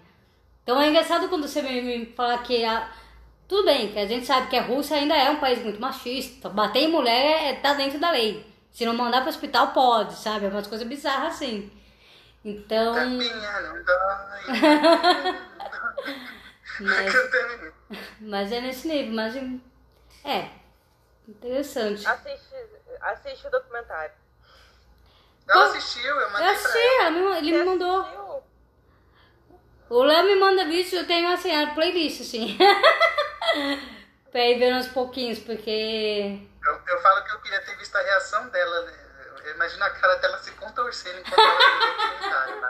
Então é engraçado quando você me, me fala que a, tudo bem, que a gente sabe que a Rússia ainda é um país muito machista. Bater em mulher é, tá dentro da lei. Se não mandar pro hospital, pode, sabe? É umas coisas bizarras assim. Então. Dói. *laughs* *laughs* Mas, é nesse nível, mas é interessante. Assiste, assiste o documentário. Ela assistiu, eu Eu mandei pra assisti, ela. ela ele me mandou. assistiu? O Léo me manda vídeo, eu tenho assim, a playlist, assim. *laughs* pra ir vendo aos pouquinhos, porque. Eu, eu falo que eu queria ter visto a reação dela. né? Eu imagino a cara dela se contorcendo enquanto ela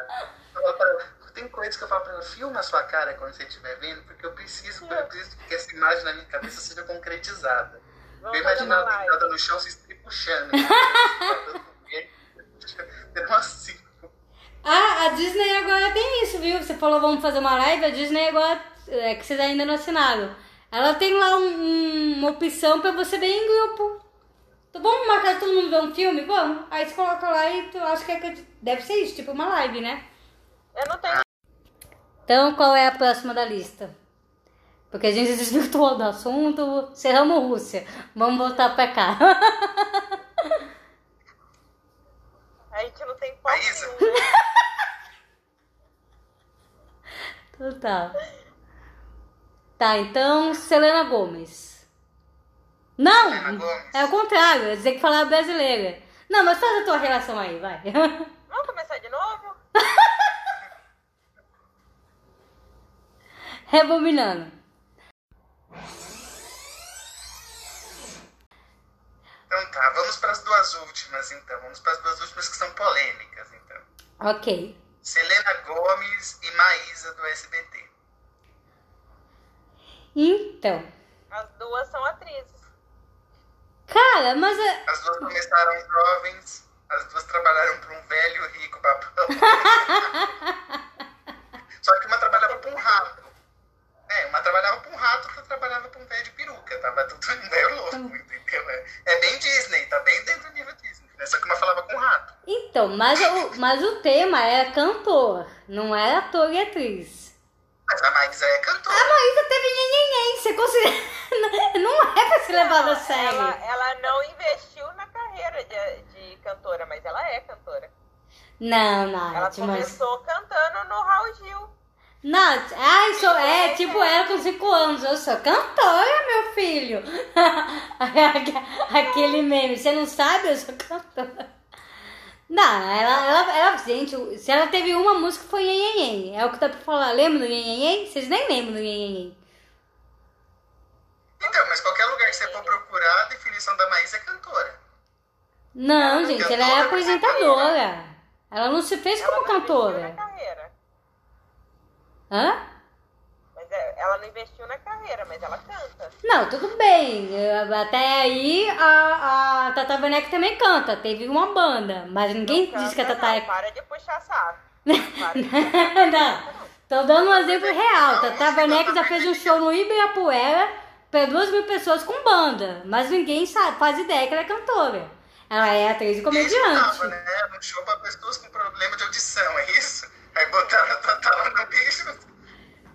né? Tem coisas que eu falo pra ela, filma a sua cara quando você estiver vendo, porque eu preciso, eu preciso que essa imagem na minha cabeça seja concretizada. Vamos eu imagino ela live. deitada no chão se estripuchando. Deu assim. Ah, a Disney agora tem isso, viu? Você falou vamos fazer uma live, a Disney agora, é que vocês ainda não assinaram. Ela tem lá um- um- uma opção pra você ver em grupo. Então vamos marcar todo mundo ver um filme? Vamos. Aí você coloca lá e tu acha que é que- deve ser isso, tipo uma live, né? Eu não tenho Então qual é a próxima da lista? Porque a gente *laughs* desvirtuou do assunto, cerramos Rússia. Vamos voltar pra cá. *laughs* A gente não tem foco Maísa. nenhum. *laughs* Então tá. Tá, então Selena Gomes. Não! Selena Gomez. É o contrário, é dizer que falar brasileira. Não, mas faz a tua relação aí, vai. Vamos começar de novo? Rebobinando. Então tá, vamos para as duas últimas então. Vamos para as duas últimas que são polêmicas então. Ok. Selena Gomes e Maísa do SBT. Então. As duas são atrizes. Cara, mas é. As duas começaram jovens, as duas trabalharam para um velho rico babão. *laughs* Só que uma trabalhava para um rato. É, uma trabalhava para um rato, outra trabalhava para um velho de peruca. Tava tudo *laughs* um velho louco, entendeu? É, é bem Disney, tá bem dentro do nível Disney. né? Só que uma falava com um rato. Então, mas o, mas o tema era cantor, não era ator e atriz. Mas a Maísa é cantora. A Maísa teve nhenhenhen, você considera. *laughs* Não é pra ser levada a sério. Ela, ela não investiu na carreira de, de cantora, mas ela é cantora. Não, Ela Nath, mas. começou cantando no Raul Gil. Nath, ai, sou, é tipo ela com 5 anos, eu sou cantora, meu filho. *laughs* Aquele meme, você não sabe, eu sou cantora. Não, ela, ela, ela, gente, se ela teve uma música foi Nhenhenhen, é o que dá pra falar. Lembra do Nhenhenhen? Vocês nem lembram do Nhenhenhen. Então, mas qualquer lugar que você for procurar, a definição da Maísa é cantora. Não, Ela gente, cantora, ela é apresentadora. Ela não se fez Ela como não investiu cantora. na carreira. Hã? Mas é- ela não investiu na carreira, mas ela canta. Não, tudo bem. Até aí a, a Tata Werneck também canta. Teve uma banda, mas ninguém Não diz que a canta, Tata não. é. Para de puxar saco. Para de *laughs* não, tô dando um exemplo real. Tata Werneck já fez um show no Ibirapuera para duas mil pessoas com banda, mas ninguém sabe, faz ideia que ela é cantora. Ela é atriz e comediante. tava, né? Um show pra pessoas com problema de audição, é isso? Aí botaram a Tatá no bicho.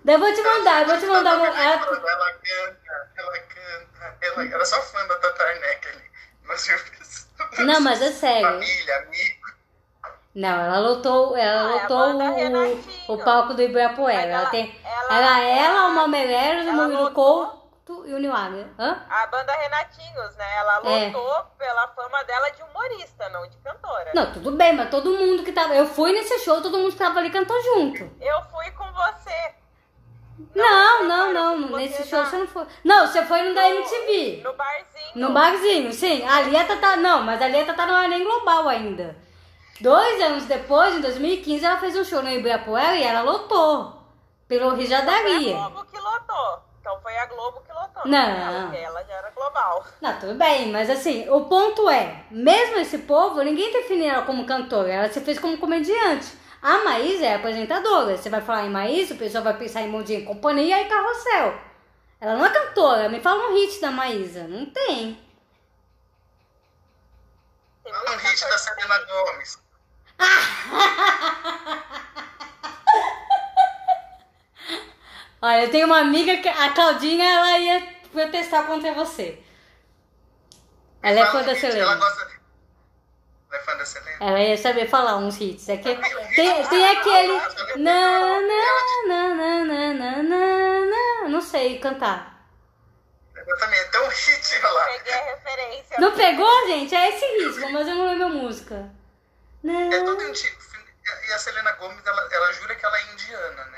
Eu vou te mandar, eu vou te mandar. Ela, Ela, ela canta, ela canta. Ela era só fã da Tata Werneck ali. Mas eu fiz- Não, mas é sério. Família, amigo. Não, ela lotou, ela Ah, é a lotou o, o palco do Ibirapuera. Ela, ela- tem. ela- Ela, ela, ela- o Malmeleros, o ela Couto e o Niwaga. Hã? A banda Renatinhos, né? Ela É. lotou pela fama dela de humorista, não de cantora. Não, tudo bem, mas todo mundo que tava. Eu fui nesse show, todo mundo que tava ali cantou junto. Eu fui com você. Não, não, não. com Nesse show você não foi. Não, você foi no da MTV. No barzinho. No barzinho, sim. Ali a Tata. Não, mas ali a Tata não era nem global ainda. Dois anos depois, em 2015, ela fez um show no Ibirapuera e ela lotou. Pelo Rio de Foi a. Globo que lotou. Então foi a Globo que lotou. Não. Ela, porque ela já era global. Não, tudo bem, mas assim, o ponto é, mesmo esse povo, ninguém define ela como cantora, ela se fez como comediante. A Maísa é apresentadora. Você vai falar em Maísa, o pessoal vai pensar em Mundinho e Companhia e Carrossel. Ela não é cantora. Me fala um hit da Maísa. Não tem. Fala um muita hit da Selena Gomes. *laughs* Olha, eu tenho uma amiga, que a Claudinha, ela ia protestar contra você. Ela é fã da hit, Ela Selena. gosta. Ela é fã da Selena? Ela ia saber falar uns hits. É que tem, tem aquele. Na, na, na, na, na, na, na, na. Não sei cantar. Eu também, é tão hit, lá. Peguei a referência. Não pegou, gente? É esse ritmo, mas eu não lembro a música. Na- É tudo antigo. E a Selena Gomez, ela, ela jura que ela é indiana, né?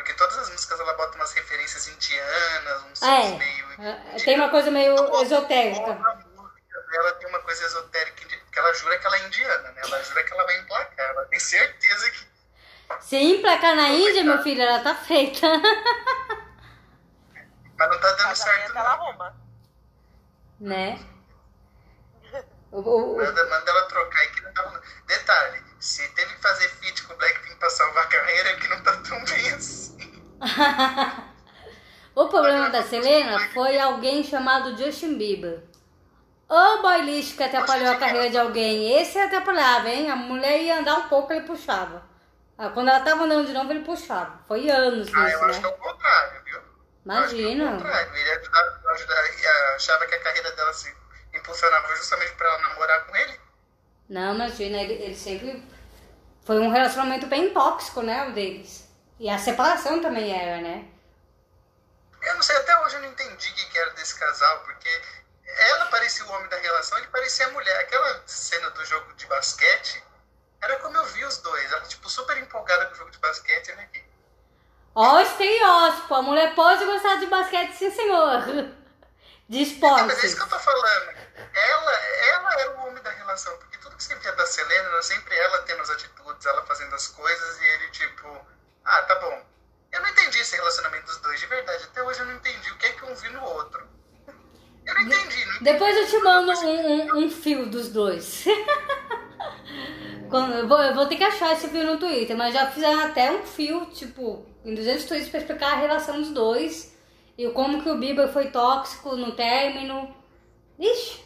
Porque todas as músicas ela bota umas referências indianas, uns Ah, é. meio. É, Tem uma coisa meio esotérica. Toda música dela tem uma coisa esotérica, indi- que ela jura que ela é indiana, né? Ela jura que ela vai emplacar. Ela tem certeza que. Se emplacar na Índia, meu filho, ela tá feita. Mas não tá dando certo, ela não. arruma. né? Manda, manda ela trocar que não. Detalhe, se teve que fazer feat com o Blackpink pra salvar a carreira, é que não tá tão bem assim. *laughs* O problema da Selena foi alguém chamado Justin Bieber. O boy lixo que atrapalhou a carreira de alguém. Esse atrapalhava, hein? A mulher ia andar um pouco, ele puxava. Ah, Quando ela tava andando de novo, ele puxava. Foi anos isso, Ah, eu acho que é né? o contrário, viu? Eu acho que é o Imagina. contrário. Ele ajudava, ajudava, achava que a carreira dela se impulsionava justamente pra ela namorar com ele. Não, imagina, ele, ele sempre. Foi um relacionamento bem tóxico, né? O deles. E a separação também era, né? Eu não sei, até hoje eu não entendi o que era desse casal, porque ela parecia o homem da relação, ele parecia a mulher. Aquela cena do jogo de basquete, era como eu vi os dois. Ela, tipo, super empolgada com o jogo de basquete, né? Ó, o estereótipo. A mulher pode gostar de basquete, sim, senhor. *laughs* De Então, mas é isso que eu tô falando. Ela, ela era o homem da relação, porque tudo que você via da Selena era sempre ela tendo as atitudes, ela fazendo as coisas e ele tipo, ah, tá bom. Eu não entendi esse relacionamento dos dois, de verdade. Até hoje eu não entendi o que é que um viu no outro. Eu não entendi, não entendi. Depois eu te mando um, um, um fio dos dois. *laughs* Quando- eu, vou, eu vou ter que achar esse fio no Twitter, mas já fizeram até um fio, tipo, em 200 tweets pra explicar a relação dos dois. E como que o Bieber foi tóxico no término. Ixi,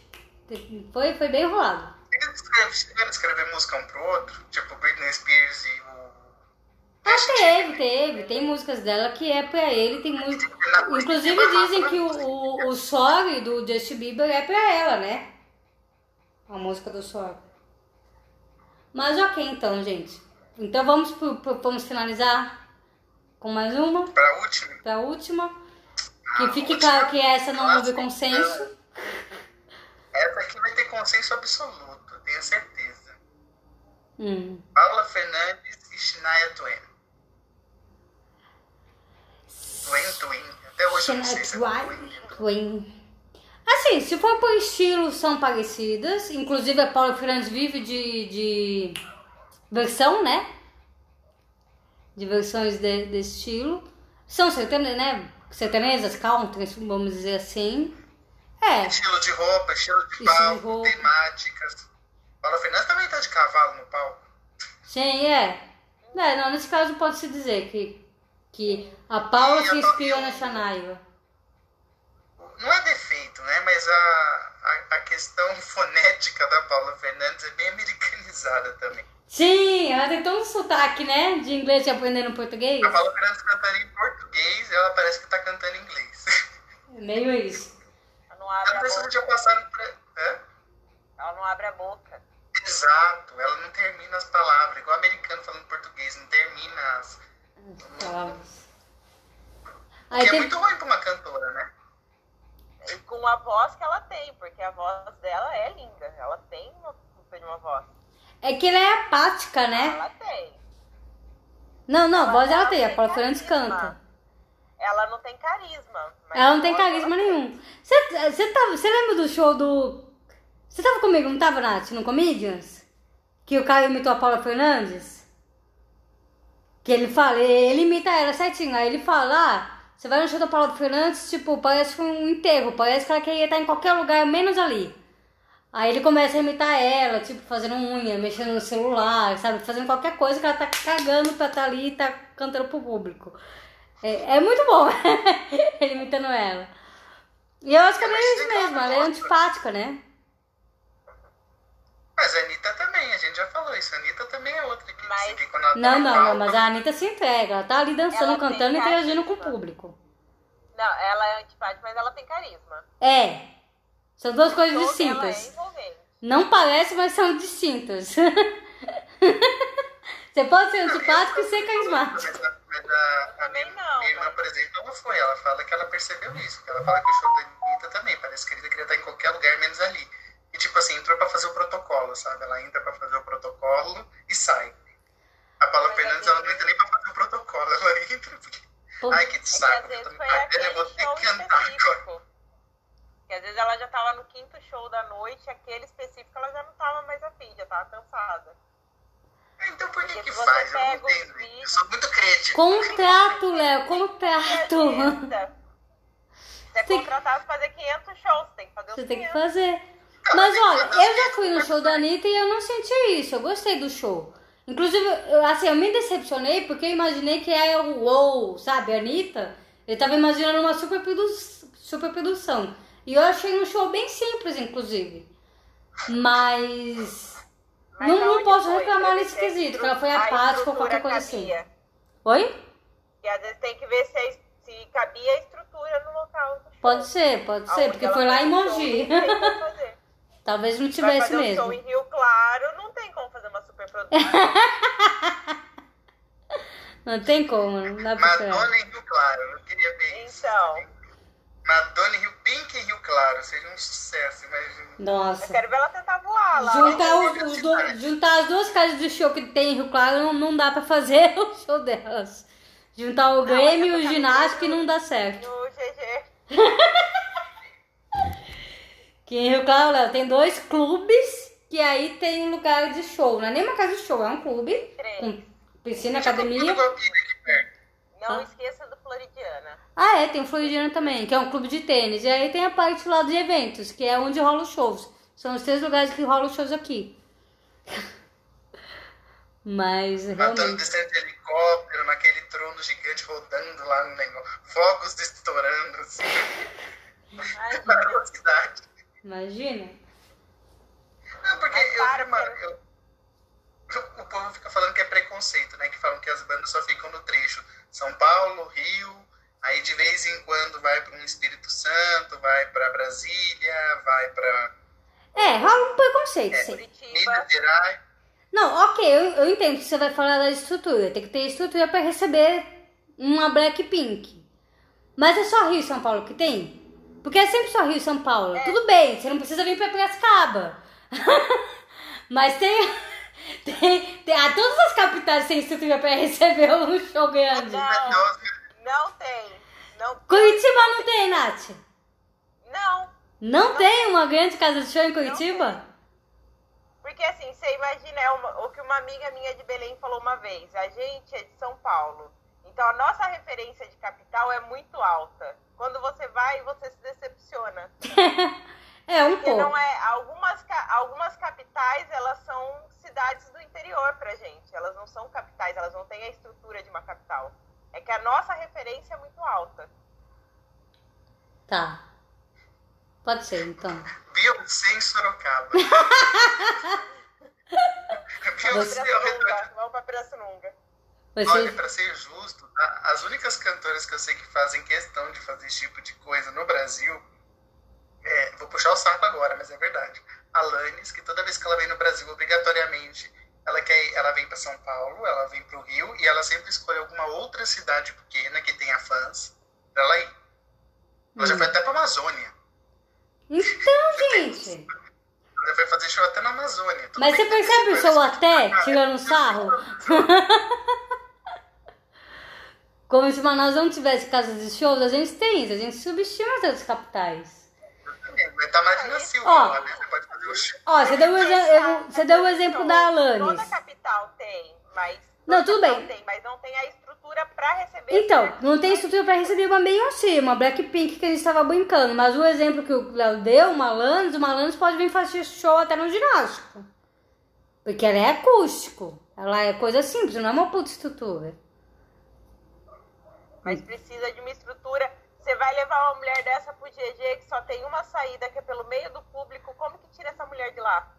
foi, foi bem enrolado. Eles escrevem, escrever música um pro outro, tipo Britney Spears e o. Ah, teve, teve. Tem músicas dela que é pra ele, tem música. Inclusive dizem que o, o, o Sorry do Justin Bieber é pra ela, né? A música do Sorry. Mas ok então, gente. Então vamos pro, pro- vamos finalizar com mais uma, Pra última. pra última. Que fique claro que essa não houve consenso. Essa aqui vai ter consenso absoluto, tenho certeza. Hum. Paula Fernandes e Shania Twain. Twain, Twain. Até hoje eu não sei se é Shania Twain. Twain. Assim, se for por estilo, são parecidas. Inclusive a Paula Fernandes vive de, de versão, né? De versões de, desse estilo. São sertanejas, né? Sertanejas, country, vamos dizer assim. É, Estilo de roupa, estilo de Estilo de palco, temáticas. Paula Fernandes também tá de cavalo no palco. sim, é. É, não, nesse caso pode-se dizer que, que a Paula se inspirou na Shania. Não é defeito, né? Mas a, a, a questão fonética da Paula Fernandes é bem americanizada também. Sim, ela tem todo um sotaque, né? De inglês e aprendendo português. A Paula Fernandes cantando em português ela parece que tá cantando em inglês. É meio isso. Ela não Ela abre a boca. já passaram. Hã? Ela não abre a boca. Exato, ela não termina as palavras, igual americano falando português, não termina as. Palavras. Que é tem, muito ruim pra uma cantora, né? Com a voz que ela tem, porque a voz dela é linda. Ela tem uma uma voz. é que ela é apática, né? Ela tem. Não, não, a voz ela ela tem, a Paula Fernandes canta. Ela não tem carisma. mas Ela não tem carisma nenhum. Você tava- você lembra do show do. Você tava comigo, não tava, Nath, no Comedians? Que o cara imitou a Paula Fernandes? Que ele fala, ele imita ela certinho. Aí ele fala, ah, você vai no show da Paula Fernandes, tipo, parece um enterro, parece que ela queria estar em qualquer lugar, menos ali. Aí ele começa a imitar ela, tipo, fazendo unha, mexendo no celular, sabe? Fazendo qualquer coisa que ela tá cagando pra estar ali e tá cantando pro público. É, é muito bom *laughs* ele imitando ela. E eu acho que é meio isso mesmo, ela é antipática, né? Mas a Anitta também, a gente já falou isso. A Anitta também é outra que, Mas- que quando ela tá Não, não, palco, não, mas a Anitta se entrega, ela tá ali dançando, Ela cantando e interagindo com o público. Não, ela é antipática, mas ela tem carisma. É. São duas coisas dela distintas. É. Não parece, mas são distintos. *laughs* Você pode ser antipático e ser carismático. Mas a, a minha, não, minha irmã, mas- por exemplo, ela foi. Ela fala que ela percebeu isso. Ela fala que o show da Anitta também. Parece que ele queria estar em qualquer lugar, menos ali. E tipo assim, entrou pra fazer o protocolo, sabe? Ela entra pra fazer o protocolo e sai. A Paula Mas Fernandes, é ela não entra nem pra fazer o protocolo. Ela *laughs* entra porque... Pô. Ai, que É que saco. às Eu eu vou ter show que andar agora. Que às vezes ela já tava no quinto show da noite, aquele específico ela já não tava mais afim, já tava cansada. Então por que que faz? Eu não entendo. Eu vídeos- sou muito crítico. Contrato, Léo, contrato. Você é contratado pra fazer 500 shows, tem que fazer os Você tem que 500. fazer. Mas olha, eu já fui no show da Anitta e eu não senti isso. Eu gostei do show. Inclusive, eu, assim, eu me decepcionei porque eu imaginei que era o UOL, sabe? A Anitta. Eu tava imaginando uma super, super produção. E eu achei um show bem simples, inclusive. Mas. Mas não, não posso foi? reclamar nesse quesito, que ela foi apática ou qualquer coisa assim. cabia. Oi? E às vezes tem que ver se, es- se cabia a estrutura no local do show. Pode ser, pode ser, Aonde porque foi lá em o não fazer. Talvez não Vai tivesse fazer um show mesmo. em Rio Claro, não tem como fazer uma super produção. *laughs* Não tem como, não dá pra. Madonna em Rio Claro. Eu queria ver isso. Então, Madonna em Rio Pink em Rio Claro. Seria um sucesso, imagina. eu Nossa. quero ver ela tentar voar lá. Juntar, os, os do- juntar as duas casas de show que tem em Rio Claro não, não dá pra fazer *laughs* o show delas. Juntar o Grêmio e o e camisa não dá certo. *laughs* No GG. Que em Rio Claro, Léo, tem dois clubes que aí tem um lugar de show. Não é nem uma casa de show, é um clube Três. com piscina, tudo academia. Não Ah. esqueça do Floridiana. Ah, é, tem o Floridiano também, que é um clube de tênis. E aí tem a parte lá de eventos, que é onde rolam os shows. São os três lugares que rolam os shows aqui. *laughs* Mas realmente. descendo de helicóptero, naquele trono gigante rodando lá no negócio. Fogos estourando, assim. *laughs* Ai, Na velocidade. Imagina. Não, porque eu vi para, uma. eu- o povo fica falando que é preconceito, né? Que falam que as bandas só ficam no trecho. São Paulo, Rio, aí de vez em quando vai para um Espírito Santo, vai para Brasília, vai para É, rola um preconceito, sim. Curitiba. Não, ok, eu, eu entendo que você vai falar da estrutura. Tem que ter estrutura pra receber uma Blackpink. Mas é só Rio e São Paulo que tem? Porque é sempre só Rio e São Paulo. Tudo bem, você não precisa vir pra Piracicaba. *laughs* Mas tem, tem, tem. ah, todas as capitais têm estrutura pra receber um show grande. Não, não tem. Não, Curitiba não tem, Nath? não. Não tem uma grande casa de show em Curitiba? Porque assim, você imagina, é uma- o que uma amiga minha de Belém falou uma vez. A gente é de São Paulo. Então a nossa referência de capital é muito alta. Quando você vai, você se decepciona. *laughs* É, um Porque pouco. não é. Algumas, algumas capitais, elas são cidades do interior pra gente. Elas não são capitais, elas não têm a estrutura de uma capital. É que a nossa referência é muito alta. Tá. Pode ser, então. Beyoncé em Sorocaba. Beyoncé ao redor vamos pra Pirassununga. Vai Olha, ser... pra ser justo, as únicas cantoras que eu sei que fazem questão de fazer esse tipo de coisa no Brasil, é, vou puxar o saco agora, mas é verdade. A Alanis, que toda vez que ela vem no Brasil, obrigatoriamente, ela, quer, ela vem para São Paulo, ela vem para o Rio, e ela sempre escolhe alguma outra cidade pequena que tenha fãs pra ela ir. Ela já Hum. foi até pra Amazônia. Então, *laughs* gente. Ela já foi fazer show até na Amazônia. Mas você percebe o parece- até tirando sarro? *laughs* Como se Manaus não tivesse casas de shows, a gente tem, a gente subestima as outras capitais. Mas tá mais na Silva Ó. lá, né? Você pode fazer o show. Ó, você deu o, exe- eu- você deu o exemplo da Toda Alanis. capital tem, mas. Não, toda tudo capital bem. Tem, mas não tem a estrutura pra receber. Então, não tem estrutura pra receber uma Beyoncé, uma Blackpink que a gente tava brincando. Mas o exemplo que o Léo deu, o Malanos, o Malanos pode vir fazer show até no ginástico. Porque ela é acústico. Ela é coisa simples, não é uma puta estrutura. Mas precisa de uma estrutura. Você vai levar uma mulher dessa pro GG que só tem uma saída, que é pelo meio do público. Como que tira essa mulher de lá?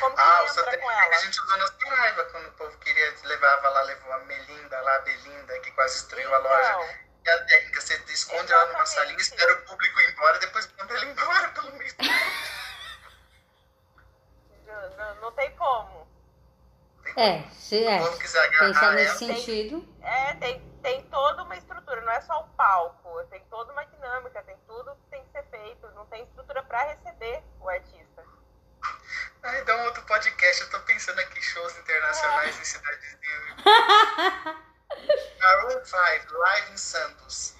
Como que Ah, entra satélite com ela? a gente usou na Saraiva, quando o povo queria, levava lá, levou a Melinda lá, a Belinda, que quase destruiu a loja. Então, E a técnica, você esconde ela numa Exatamente. salinha, espera o público ir embora, depois manda ela embora pelo meio. *laughs* não, não tem como. É, se é. Pensar agarrar nesse ela, sentido. É, tem, tem toda uma estrutura, não é só o palco, tem toda uma dinâmica, tem tudo que tem que ser feito, não tem estrutura para receber o artista. Aí dá um outro podcast, eu tô pensando aqui shows internacionais em cidades de... *laughs* Maroon 5, live em Santos.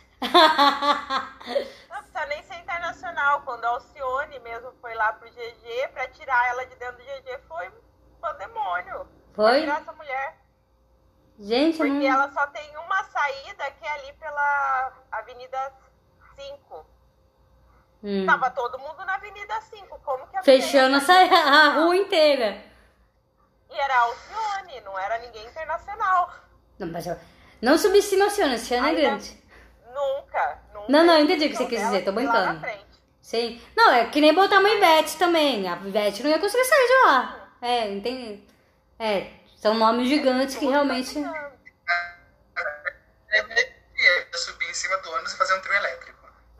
Não precisa nem ser internacional. Quando a Alcione mesmo foi lá pro GG, pra tirar ela de dentro do GG, foi pandemônio. Pra Foi? tirar essa mulher. Gente, Porque não... ela só tem uma saída que é ali pela Avenida 5. Hum. Tava todo mundo na Avenida 5. Como que a Fechando essa, *laughs* a rua inteira. E era a Alcione, não era ninguém internacional. Não, mas eu... Não subestima a Alcione, a Alcione é grande. Nunca, nunca. Não, não, entendi o que você quis dizer, tô brincando. Sim. Não, é que nem botar uma Ivete também. A Ivete não ia conseguir sair de lá. É, entendi. É, são nomes gigantes que realmente. Eu subir em cima do ônibus e fazer um trio elétrico.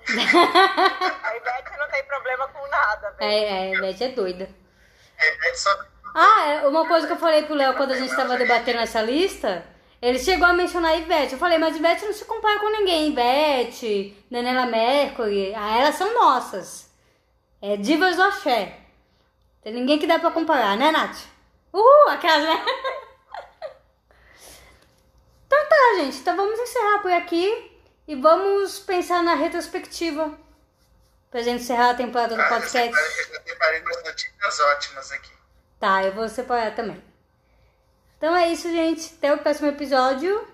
*laughs* A Ivete não tem problema com nada, velho. É, é, a Ivete é doida. É, é só... Ah, é, uma coisa que eu falei pro Léo quando a gente tava debatendo essa lista, ele chegou a mencionar a Ivete. Eu falei, mas Ivete não se compara com ninguém. Ivete, Daniela Mercury, ah, elas são nossas. É divas do axé. Tem ninguém que dá pra comparar, né, Nath? Uhul, aquelas, né? *laughs* Então tá, gente. Então vamos encerrar por aqui e vamos pensar na retrospectiva. Pra gente encerrar a temporada do Ah, podcast. eu separei umas notícias ótimas aqui. Tá, eu vou separar também. Então é isso, gente. Até o próximo episódio.